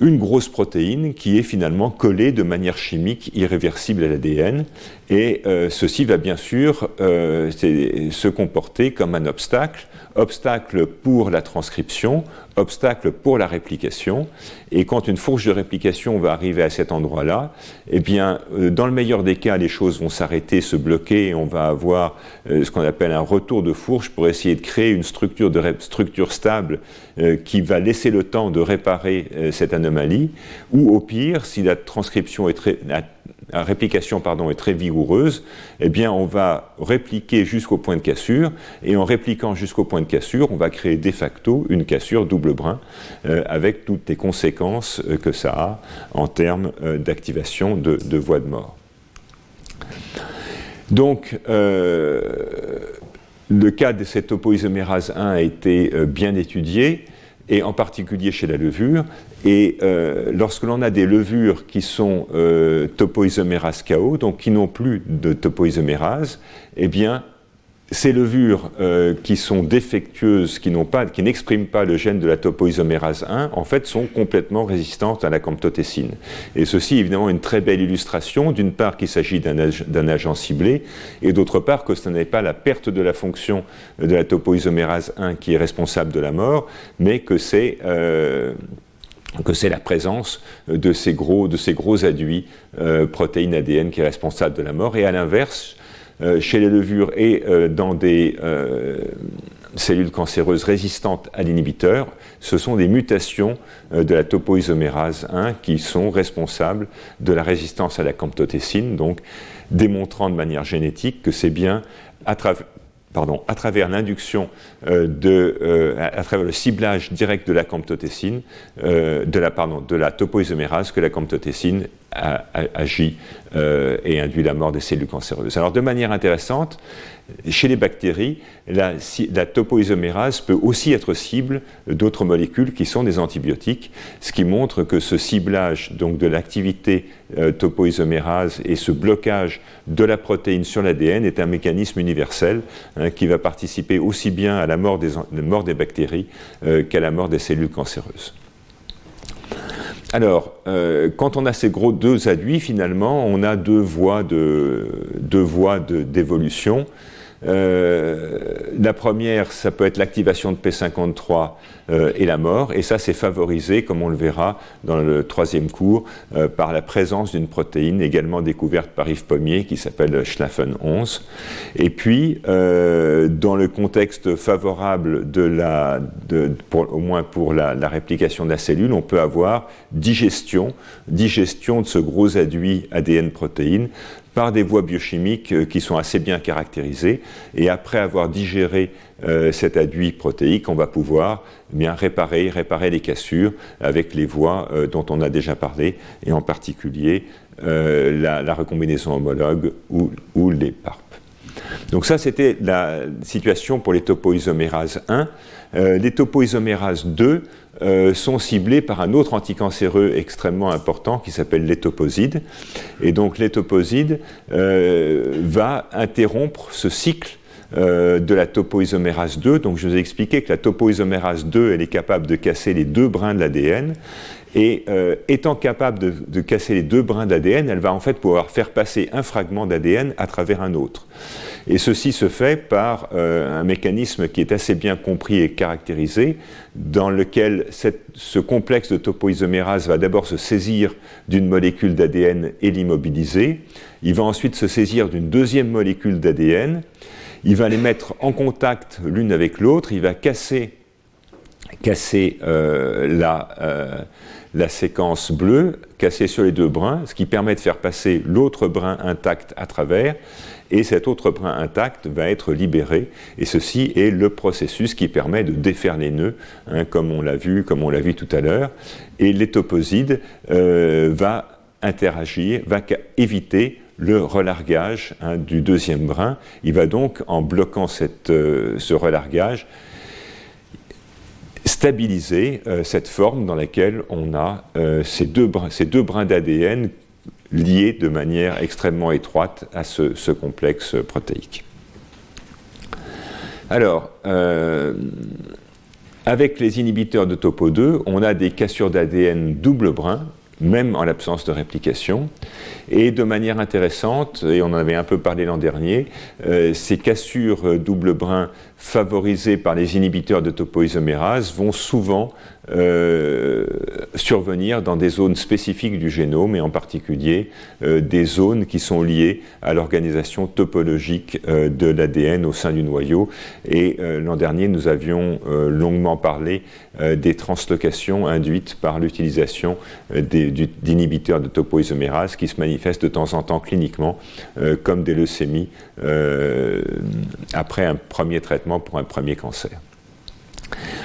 une grosse protéine qui est finalement collée de manière chimique irréversible à l'ADN. Et euh, ceci va bien sûr euh, se comporter comme un obstacle obstacle pour la transcription, obstacle pour la réplication. Et quand une fourche de réplication va arriver à cet endroit-là, eh bien, euh, dans le meilleur des cas, les choses vont s'arrêter, se bloquer, et on va avoir euh, ce qu'on appelle un retour de fourche pour essayer de créer une structure, de structure stable euh, qui va laisser le temps de réparer cette anomalie. Ou au pire, si la transcription est très la réplication pardon, est très vigoureuse, eh bien on va répliquer jusqu'au point de cassure, et en répliquant jusqu'au point de cassure, on va créer de facto une cassure double brin, avec toutes les conséquences que ça a en termes d'activation de, de voie de mort. Donc, le cas de cette topoisomérase 1 a été euh, bien étudié, et en particulier chez la levure. Et euh, lorsque l'on a des levures qui sont euh, topoisomérase KO, donc qui n'ont plus de topoisomérase, eh bien, ces levures euh, qui sont défectueuses, qui n'expriment pas le gène de la topoisomérase 1, en fait, sont complètement résistantes à la camptotécine. Et ceci, évidemment, une très belle illustration, d'une part qu'il s'agit d'un agent ciblé, et d'autre part que ce n'est pas la perte de la fonction de la topoisomérase 1 qui est responsable de la mort, mais que c'est euh, la présence de ces gros, de aduits euh, protéines ADN qui est responsable de la mort. Et à l'inverse, chez les levures et euh, dans des euh, cellules cancéreuses résistantes à l'inhibiteur, ce sont des mutations de la topoisomérase 1 qui sont responsables de la résistance à la camptotécine, donc démontrant de manière génétique que c'est bien à travers l'induction de, à, travers le ciblage direct de la la pardon, de la topoisomérase que la agit euh, et induit la mort des cellules cancéreuses. Alors de manière intéressante, chez les bactéries, la, topoisomérase peut aussi être cible d'autres molécules qui sont des antibiotiques, ce qui montre que ce ciblage donc de l'activité euh, topoisomérase et ce blocage de la protéine sur l'ADN est un mécanisme universel hein, qui va participer aussi bien à la mort des, mort des bactéries euh, qu'à la mort des cellules cancéreuses. Alors, euh, quand on a ces gros deux aduits, finalement, on a deux voies d'évolution. Euh, la première, ça peut être l'activation de P53 euh, et la mort, et ça c'est favorisé, comme on le verra dans le troisième cours, euh, par la présence d'une protéine également découverte par Yves Pommier qui s'appelle Schlaffen 11. Et puis, dans le contexte favorable de la, au moins pour la, réplication de la cellule, on peut avoir digestion, digestion de ce gros aduit ADN protéine par des voies biochimiques euh, qui sont assez bien caractérisées. Et après avoir digéré euh, cet aduit protéique, on va pouvoir bien réparer, réparer les cassures avec les voies euh, dont on a déjà parlé, et en particulier la, recombinaison homologue ou, ou les PARP. Donc ça, c'était la situation pour les topoisomérases 1. Les topoisomérases 2 euh, sont ciblés par un autre anticancéreux extrêmement important qui s'appelle l'étoposide. Et donc l'étoposide euh, va interrompre ce cycle euh, de la topoisomérase 2. Donc je vous ai expliqué que la topoisomérase 2, elle est capable de casser les deux brins de l'ADN. Et étant capable de, de, casser les deux brins d'ADN, elle va en fait pouvoir faire passer un fragment d'ADN à travers un autre. Et ceci se fait par euh, un mécanisme qui est assez bien compris et caractérisé, dans lequel ce complexe de topoisomérase va d'abord se saisir d'une molécule d'ADN et l'immobiliser. Il va ensuite se saisir d'une deuxième molécule d'ADN. Il va les mettre en contact l'une avec l'autre. Il va casser, casser euh, la, euh, la séquence bleue, casser sur les deux brins, ce qui permet de faire passer l'autre brin intact à travers et cet autre brin intact va être libéré. Et ceci est le processus qui permet de défaire les nœuds, hein, comme on l'a vu, comme on l'a vu tout à l'heure. Et l'étoposide euh, va interagir, va éviter le relargage hein, du deuxième brin. Il va donc, en bloquant euh, ce relargage, stabiliser euh, cette forme dans laquelle on a ces deux, ces deux brins d'ADN liés de manière extrêmement étroite à ce, complexe protéique. Alors, euh, avec les inhibiteurs de topo 2, on a des cassures d'ADN double brin, même en l'absence de réplication. Et de manière intéressante, et on en avait un peu parlé l'an dernier, euh, ces cassures double brin favorisées par les inhibiteurs de topoisomérase vont souvent euh, survenir dans des zones spécifiques du génome et en particulier euh, des zones qui sont liées à l'organisation topologique euh, de l'ADN au sein du noyau. Et l'an dernier, nous avions longuement parlé des translocations induites par l'utilisation d'inhibiteurs de topoisomérase qui se manifestent de temps en temps cliniquement comme des leucémies après un premier traitement pour un premier cancer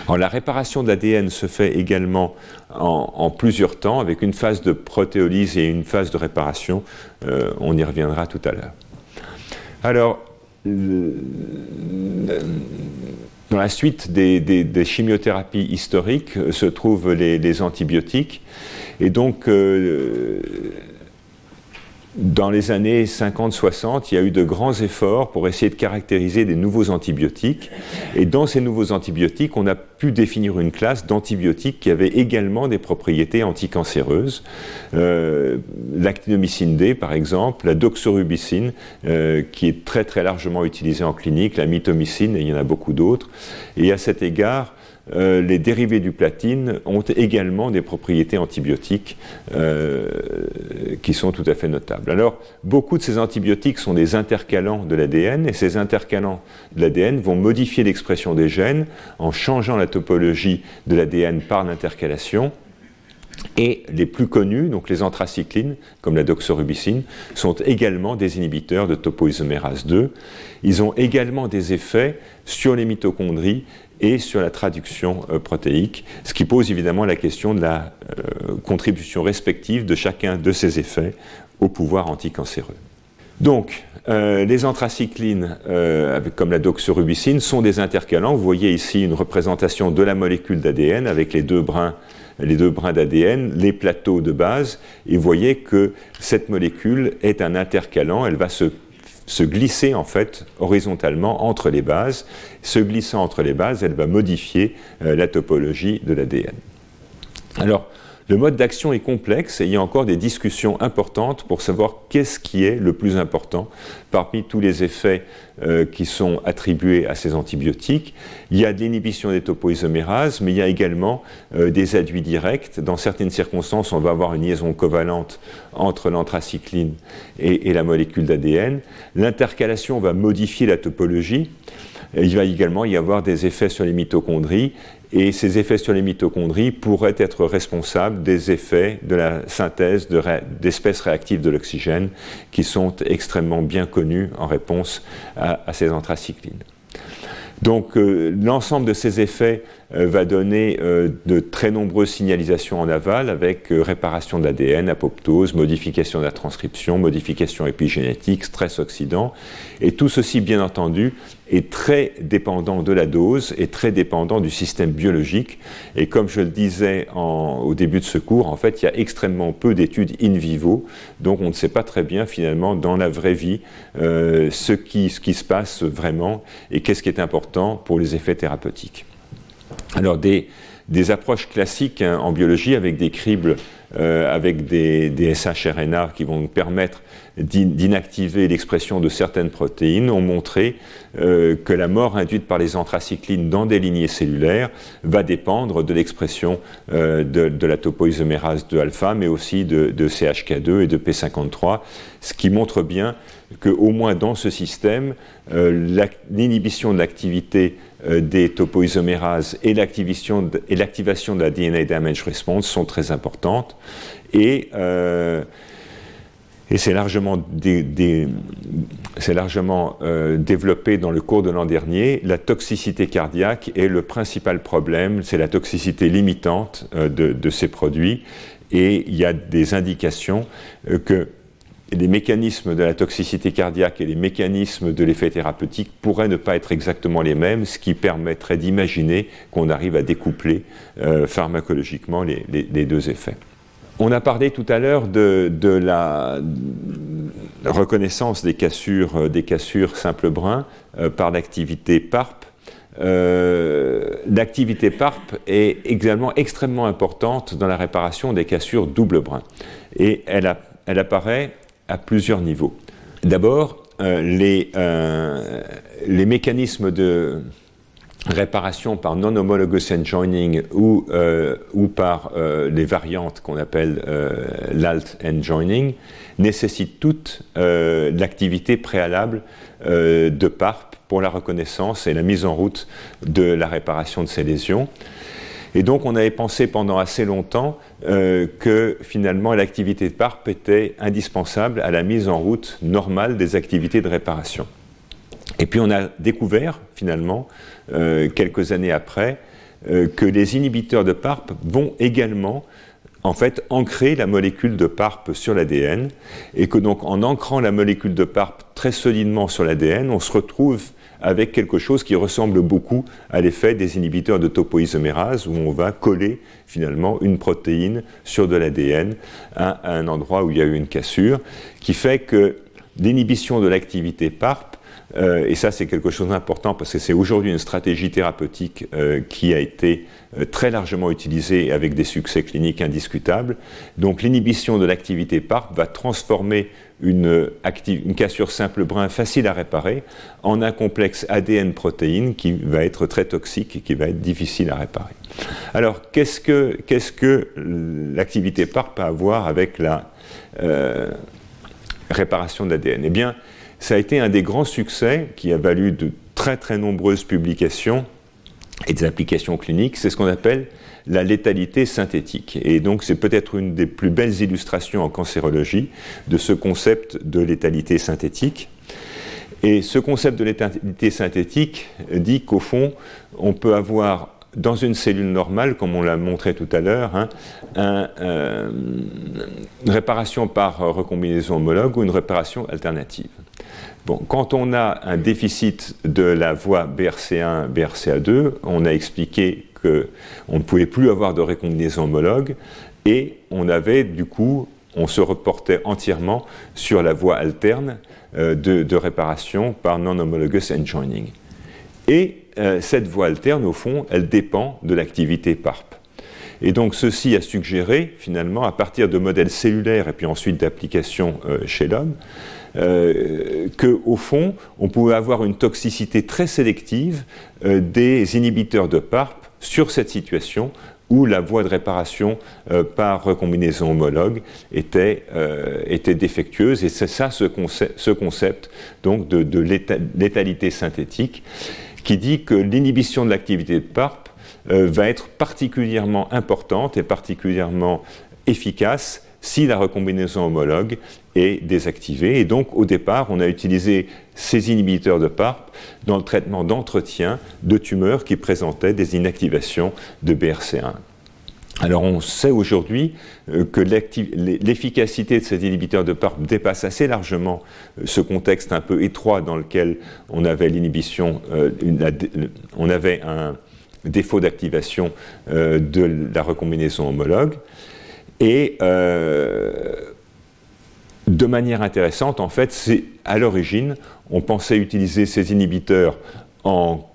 la réparation de l'ADN se fait également en, plusieurs temps, avec une phase de protéolyse et une phase de réparation. Euh, on y reviendra tout à l'heure. Alors, dans la suite des, chimiothérapies historiques euh, se trouvent les, antibiotiques. Et donc, euh, dans les années 50-60, il y a eu de grands efforts pour essayer de caractériser des nouveaux antibiotiques. Et dans ces nouveaux antibiotiques, on a pu définir une classe d'antibiotiques qui avait également des propriétés anticancéreuses. Euh, L'actinomycine D, par exemple, la doxorubicine, euh, qui est très très largement utilisée en clinique, la mitomycine, et il y en a beaucoup d'autres. Et à cet égard, euh, les dérivés du platine ont également des propriétés antibiotiques euh, qui sont tout à fait notables. Alors, beaucoup de ces antibiotiques sont des intercalants de l'ADN, et ces intercalants de l'ADN vont modifier l'expression des gènes en changeant la topologie de l'ADN par l'intercalation. Et les plus connus, donc les anthracyclines, comme la doxorubicine, sont également des inhibiteurs de topoisomérase 2. Ils ont également des effets sur les mitochondries et sur la traduction euh, protéique, ce qui pose évidemment la question de la euh, contribution respective de chacun de ces effets au pouvoir anticancéreux. Donc, euh, les anthracyclines, comme la doxorubicine, sont des intercalants. Vous voyez ici une représentation de la molécule d'ADN avec les deux brins les deux brins d'ADN, les plateaux de base, et vous voyez que cette molécule est un intercalant, elle va se se glisser en fait horizontalement entre les bases. Se glissant entre les bases, elle va modifier euh, la topologie de l'ADN. Alors, le mode d'action est complexe et il y a encore des discussions importantes pour savoir qu'est-ce qui est le plus important parmi tous les effets euh, qui sont attribués à ces antibiotiques. Il y a de l'inhibition des topoisomérases, mais il y a également euh, des adduits directs. Dans certaines circonstances, on va avoir une liaison covalente entre l'anthracycline et la molécule d'ADN. L'intercalation va modifier la topologie. Il va également y avoir des effets sur les mitochondries et ces effets sur les mitochondries pourraient être responsables des effets de la synthèse d'espèces réactives de l'oxygène qui sont extrêmement bien connus en réponse à, ces anthracyclines. Donc euh, l'ensemble de ces effets euh, va donner euh, de très nombreuses signalisations en aval avec réparation de l'ADN, apoptose, modification de la transcription, modification épigénétique, stress oxydant. Et tout ceci, bien entendu, est très dépendant de la dose et très dépendant du système biologique. Et comme je le disais au début de ce cours, en fait, il y a extrêmement peu d'études in vivo, donc on ne sait pas très bien finalement dans la vraie vie euh, ce, qui, ce qui se passe vraiment et qu'est-ce qui est important pour les effets thérapeutiques. Alors des, des approches classiques hein, en biologie avec des cribles, euh, avec des, des SHRNA qui vont nous permettre d'inactiver l'expression de certaines protéines ont montré euh, que la mort induite par les anthracyclines dans des lignées cellulaires va dépendre de l'expression euh, de, la topoisomérase de alpha, mais aussi de, CHK2 et de P53, ce qui montre bien qu'au moins dans ce système, euh, l'inhibition de l'activité des topoisomérases et l'activation de, la DNA damage response sont très importantes. Et et c'est largement, euh, développé dans le cours de l'an dernier. La toxicité cardiaque est le principal problème, c'est la toxicité limitante euh, de, ces produits. Et il y a des indications euh, que les mécanismes de la toxicité cardiaque et les mécanismes de l'effet thérapeutique pourraient ne pas être exactement les mêmes, ce qui permettrait d'imaginer qu'on arrive à découpler pharmacologiquement les deux effets. On a parlé tout à l'heure de, la reconnaissance des cassures, euh, des cassures simple brun euh, par l'activité PARP. Euh, l'activité PARP est également extrêmement importante dans la réparation des cassures double brun. Et elle, apparaît à plusieurs niveaux. D'abord, les, les mécanismes de, réparation par non-homologous enjoining ou, euh, ou par euh, les variantes qu'on appelle euh, l'alt enjoining nécessitent toute l'activité préalable de PARP pour la reconnaissance et la mise en route de la réparation de ces lésions. Et donc on avait pensé pendant assez longtemps que finalement l'activité de PARP était indispensable à la mise en route normale des activités de réparation. Et puis on a découvert finalement, euh, quelques années après, euh, que les inhibiteurs de PARP vont également en fait ancrer la molécule de PARP sur l'ADN et que donc en ancrant la molécule de PARP très solidement sur l'ADN, on se retrouve avec quelque chose qui ressemble beaucoup à l'effet des inhibiteurs de topoisomérase où on va coller finalement une protéine sur de l'ADN à, un endroit où il y a eu une cassure, qui fait que l'inhibition de l'activité PARP euh, et ça, c'est quelque chose d'important parce que c'est aujourd'hui une stratégie thérapeutique euh, qui a été euh, très largement utilisée avec des succès cliniques indiscutables. Donc l'inhibition de l'activité PARP va transformer une, cassure simple brun facile à réparer en un complexe ADN-protéine qui va être très toxique et qui va être difficile à réparer. Alors, qu'est-ce que, que l'activité PARP a à voir avec la réparation de l'ADN Eh bien, ça a été un des grands succès qui a valu de très très nombreuses publications et des applications cliniques. C'est ce qu'on appelle la létalité synthétique. Et donc c'est peut-être une des plus belles illustrations en cancérologie de ce concept de létalité synthétique. Et ce concept de létalité synthétique dit qu'au fond, on peut avoir dans une cellule normale, comme on l'a montré tout à l'heure, hein, euh, une réparation par recombinaison homologue ou une réparation alternative. Bon, quand on a un déficit de la voie BRCA1, BRCA2, on a expliqué qu'on ne pouvait plus avoir de recombinaison homologue et on avait du coup, on se reportait entièrement sur la voie alterne euh, de, réparation par non-homologous enjoining. Et euh, cette voie alterne, au fond, elle dépend de l'activité PARP. Et donc ceci a suggéré, finalement, à partir de modèles cellulaires et puis ensuite d'applications euh, chez l'homme, euh, qu'au fond, on pouvait avoir une toxicité très sélective euh, des inhibiteurs de PARP sur cette situation où la voie de réparation par recombinaison homologue était, était défectueuse. Et c'est ça ce concept, ce concept donc de, de létalité synthétique qui dit que l'inhibition de l'activité de PARP va être particulièrement importante et particulièrement efficace si la recombinaison homologue est désactivée. Et donc, au départ, on a utilisé ces inhibiteurs de PARP dans le traitement d'entretien de tumeurs qui présentaient des inactivations de BRCA1. Alors on sait aujourd'hui euh, que l'efficacité de ces inhibiteurs de PARP dépasse assez largement euh, ce contexte un peu étroit dans lequel on avait l'inhibition, euh, on avait un défaut d'activation de la recombinaison homologue. Et de manière intéressante, en fait, à l'origine, on pensait utiliser ces inhibiteurs en,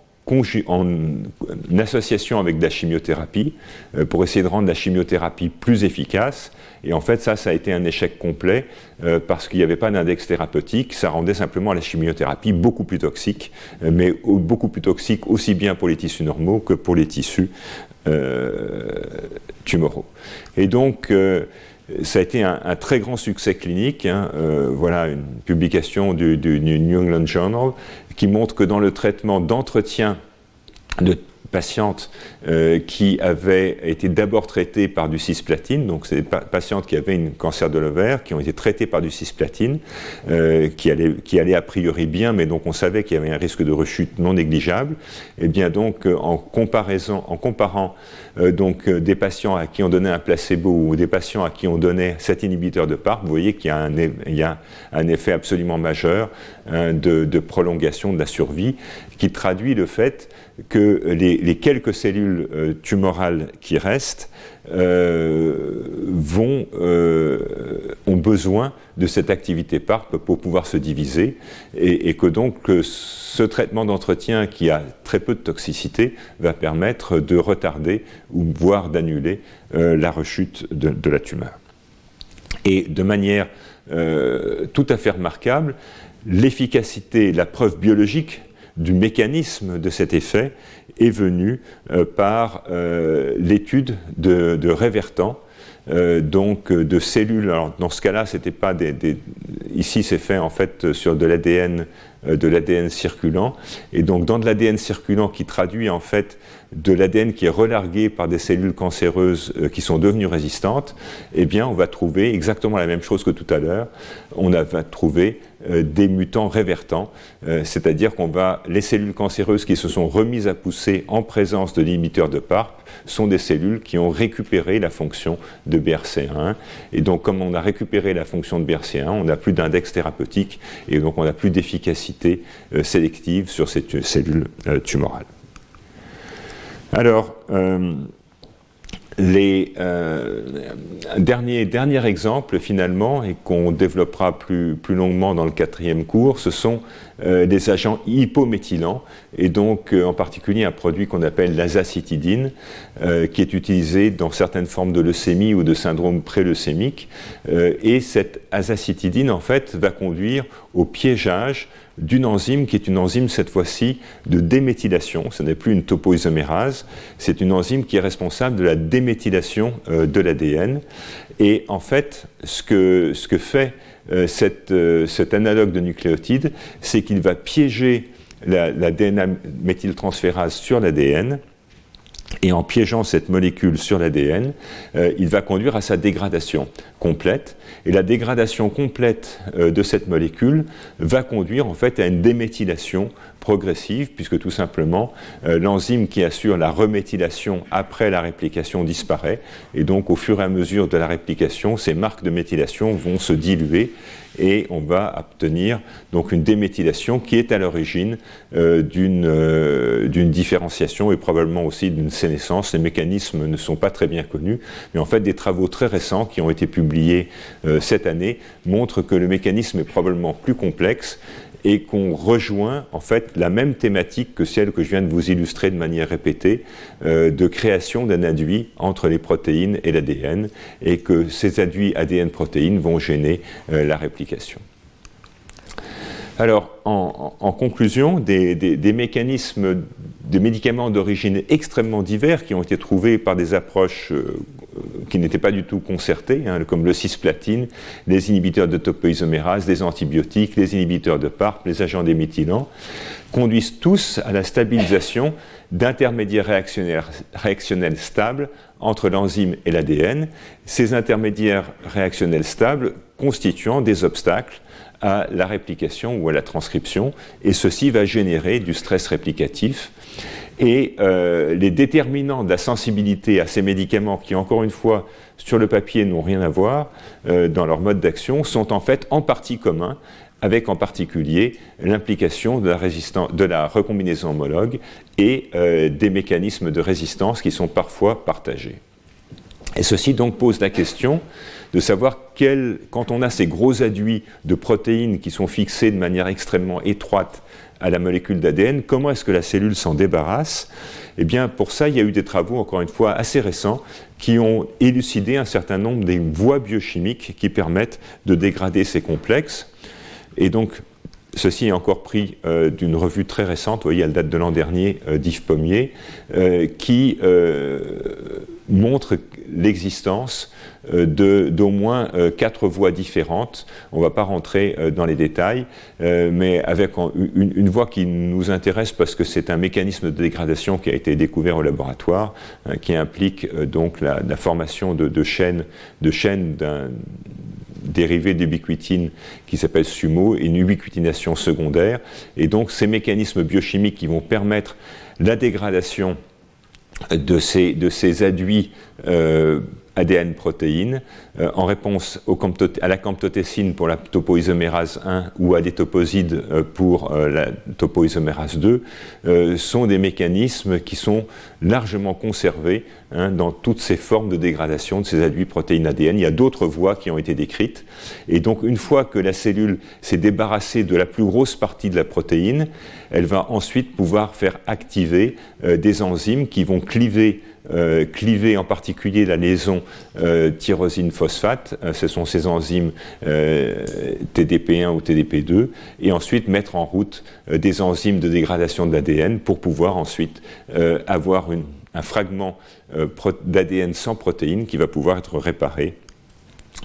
association avec de la chimiothérapie euh, pour essayer de rendre la chimiothérapie plus efficace. Et en fait, ça, ça a été un échec complet euh, parce qu'il n'y avait pas d'index thérapeutique. Ça rendait simplement la chimiothérapie beaucoup plus toxique, mais beaucoup plus toxique aussi bien pour les tissus normaux que pour les tissus tumoraux. Et donc, euh, ça a été un, très grand succès clinique. Hein. Euh, voilà une publication du, New England Journal qui montre que dans le traitement d'entretien de patientes euh, qui avaient été d'abord traitées par du cisplatine, donc c'est des patientes qui avaient un cancer de l'ovaire, qui ont été traitées par du cisplatine, euh, qui, allait, qui a priori bien, mais donc on savait qu'il y avait un risque de rechute non négligeable. Et eh bien donc euh, en en comparant donc des patients à qui on donnait un placebo ou des patients à qui on donnait cet inhibiteur de PARP, vous voyez qu'il y a un, y a un effet absolument majeur hein, de, de prolongation de la survie qui traduit le fait que les, quelques cellules euh, tumorales qui restent euh, vont, euh, ont besoin de cette activité PARP pour pouvoir se diviser et, que donc ce traitement d'entretien qui a très peu de toxicité va permettre de retarder ou voire d'annuler la rechute de, de, la tumeur. Et de manière tout à fait remarquable, l'efficacité, la preuve biologique du mécanisme de cet effet est venu par l'étude de, de euh, donc euh, de cellules. Alors dans ce cas-là, c'était pas des, Ici, c'est fait en fait sur de l'ADN, euh, de l'ADN circulant, et donc dans de l'ADN circulant qui traduit en fait de l'ADN qui est relargué par des cellules cancéreuses qui sont devenues résistantes, eh bien, on va trouver exactement la même chose que tout à l'heure. On va trouver des mutants révertants, c'est-à-dire qu'on va les cellules cancéreuses qui se sont remises à pousser en présence de l'inhibiteur de PARP sont des cellules qui ont récupéré la fonction de BRCA1. Et donc, comme on a récupéré la fonction de BRCA1, on n'a plus d'index thérapeutique et donc on n'a plus d'efficacité euh, sélective sur ces cellules euh, tumorales. Alors, euh, les euh, dernier, dernier exemple finalement, et qu'on développera plus longuement dans le quatrième cours, ce sont euh, des agents hypométhylants, et donc euh, en particulier un produit qu'on appelle l'azacitidine, qui est utilisé dans certaines formes de leucémie ou de syndrome préleucémique. et cette azacitidine, en fait, va conduire au piégeage d'une enzyme qui est une enzyme cette fois-ci de déméthylation. Ce n'est plus une topoisomérase, c'est une enzyme qui est responsable de la déméthylation euh, de l'ADN. Et en fait, ce que, ce que fait euh, euh, cet analogue de nucléotide, c'est qu'il va piéger la, la méthyltransférase sur l'ADN et en piégeant cette molécule sur l'ADN, euh, il va conduire à sa dégradation complète. Et la dégradation complète euh, de cette molécule va conduire en fait à une déméthylation progressive, puisque tout simplement euh, l'enzyme qui assure la reméthylation après la réplication disparaît. Et donc au fur et à mesure de la réplication, ces marques de méthylation vont se diluer et on va obtenir donc une déméthylation qui est à l'origine euh, euh, d'une différenciation et probablement aussi d'une sénescence. Les mécanismes ne sont pas très bien connus, mais en fait des travaux très récents qui ont été publiés euh, cette année montrent que le mécanisme est probablement plus complexe et qu'on rejoint en fait la même thématique que celle que je viens de vous illustrer de manière répétée, euh, de création d'un aduit entre les protéines et l'ADN, et que ces aduits ADN-protéines vont gêner euh, la réplication. Alors, en, conclusion, des, mécanismes de médicaments d'origine extrêmement divers qui ont été trouvés par des approches euh, qui n'étaient pas du tout concertées, hein, comme le cisplatine, les inhibiteurs de topoisomérase, les antibiotiques, les inhibiteurs de PARP, les agents déméthylants, conduisent tous à la stabilisation d'intermédiaires réactionnels stables entre l'enzyme et l'ADN, ces intermédiaires réactionnels stables constituant des obstacles à la réplication ou à la transcription, et ceci va générer du stress réplicatif. Et euh, les déterminants de la sensibilité à ces médicaments, qui encore une fois sur le papier n'ont rien à voir euh, dans leur mode d'action, sont en fait en partie communs, avec en particulier l'implication de, de, la recombinaison homologue et euh, des mécanismes de résistance qui sont parfois partagés. Et ceci donc pose la question de savoir quel, quand on a ces gros aduits de protéines qui sont fixés de manière extrêmement étroite à la molécule d'ADN, comment est-ce que la cellule s'en débarrasse? Eh bien, pour ça, il y a eu des travaux, encore une fois, assez récents, qui ont élucidé un certain nombre des voies biochimiques qui permettent de dégrader ces complexes. Et donc, Ceci est encore pris euh, d'une revue très récente, vous voyez, elle date de l'an dernier, euh, d'Yves Pommier, euh, qui montre l'existence d'au moins quatre voies différentes. On ne va pas rentrer dans les détails, mais avec une, voie qui nous intéresse parce que c'est un mécanisme de dégradation qui a été découvert au laboratoire, hein, qui implique donc la, formation de, chaînes, de chaînes d'un dérivé d'ubiquitine qui s'appelle SUMO et une ubiquitination secondaire. Et donc ces mécanismes biochimiques qui vont permettre la dégradation de ces, de euh, ADN protéines euh, en réponse à la camptotécine pour la topoisomérase 1 ou à des toposides euh, pour euh, la topoisomérase 2 sont des mécanismes qui sont largement conservés hein, dans toutes ces formes de dégradation de ces aduits protéines ADN. Il y a d'autres voies qui ont été décrites. Et donc une fois que la cellule s'est débarrassée de la plus grosse partie de la protéine, elle va ensuite pouvoir faire activer des enzymes qui vont cliver euh, cliver en particulier la liaison euh, tyrosine phosphate, ce sont ces enzymes TDP1 ou TDP2, et ensuite mettre en route des enzymes de dégradation de l'ADN pour pouvoir ensuite avoir un fragment d'ADN sans protéines qui va pouvoir être réparé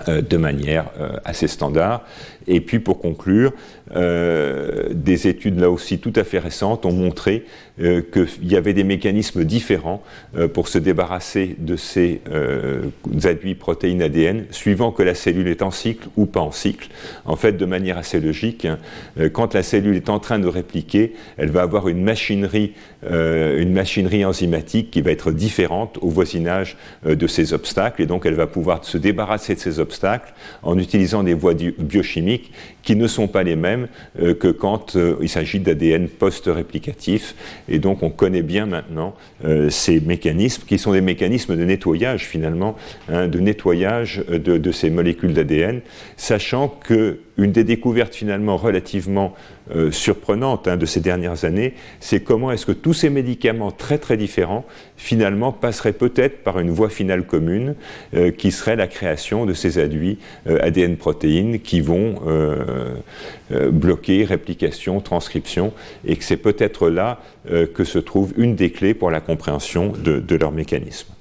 de manière assez standard. Et puis pour conclure, euh, des études là aussi tout à fait récentes ont montré euh, qu'il y avait des mécanismes différents euh, pour se débarrasser de ces aduits protéines ADN, suivant que la cellule est en cycle ou pas en cycle. En fait, de manière assez logique, hein, quand la cellule est en train de répliquer, elle va avoir une machinerie, une machinerie enzymatique qui va être différente au voisinage de ces obstacles, et donc elle va pouvoir se débarrasser de ces obstacles en utilisant des voies biochimiques qui ne sont pas les mêmes euh, que quand euh, il s'agit d'ADN post-réplicatif. Et donc on connaît bien maintenant euh, ces mécanismes qui sont des mécanismes de nettoyage finalement, hein, de nettoyage de, ces molécules d'ADN, sachant que une des découvertes finalement relativement euh, surprenantes hein, de ces dernières années, c'est comment est-ce que tous ces médicaments très très différents finalement passeraient peut-être par une voie finale commune euh, qui serait la création de ces aduits euh, ADN protéines qui vont bloquer réplication, transcription et que c'est peut-être là que se trouve une des clés pour la compréhension de leur mécanisme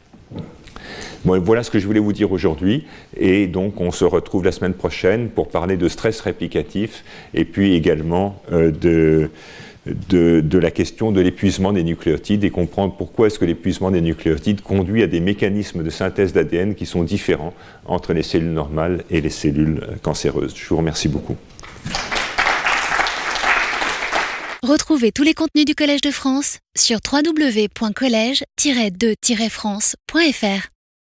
voilà ce que je voulais vous dire aujourd'hui. Et donc, on se retrouve la semaine prochaine pour parler de stress réplicatif et puis également euh, de, la question de l'épuisement des nucléotides et comprendre pourquoi est-ce que l'épuisement des nucléotides conduit à des mécanismes de synthèse d'ADN qui sont différents entre les cellules normales et les cellules euh, cancéreuses. Je vous remercie beaucoup. Retrouvez tous les contenus du Collège de France sur www.colège-2-france.fr.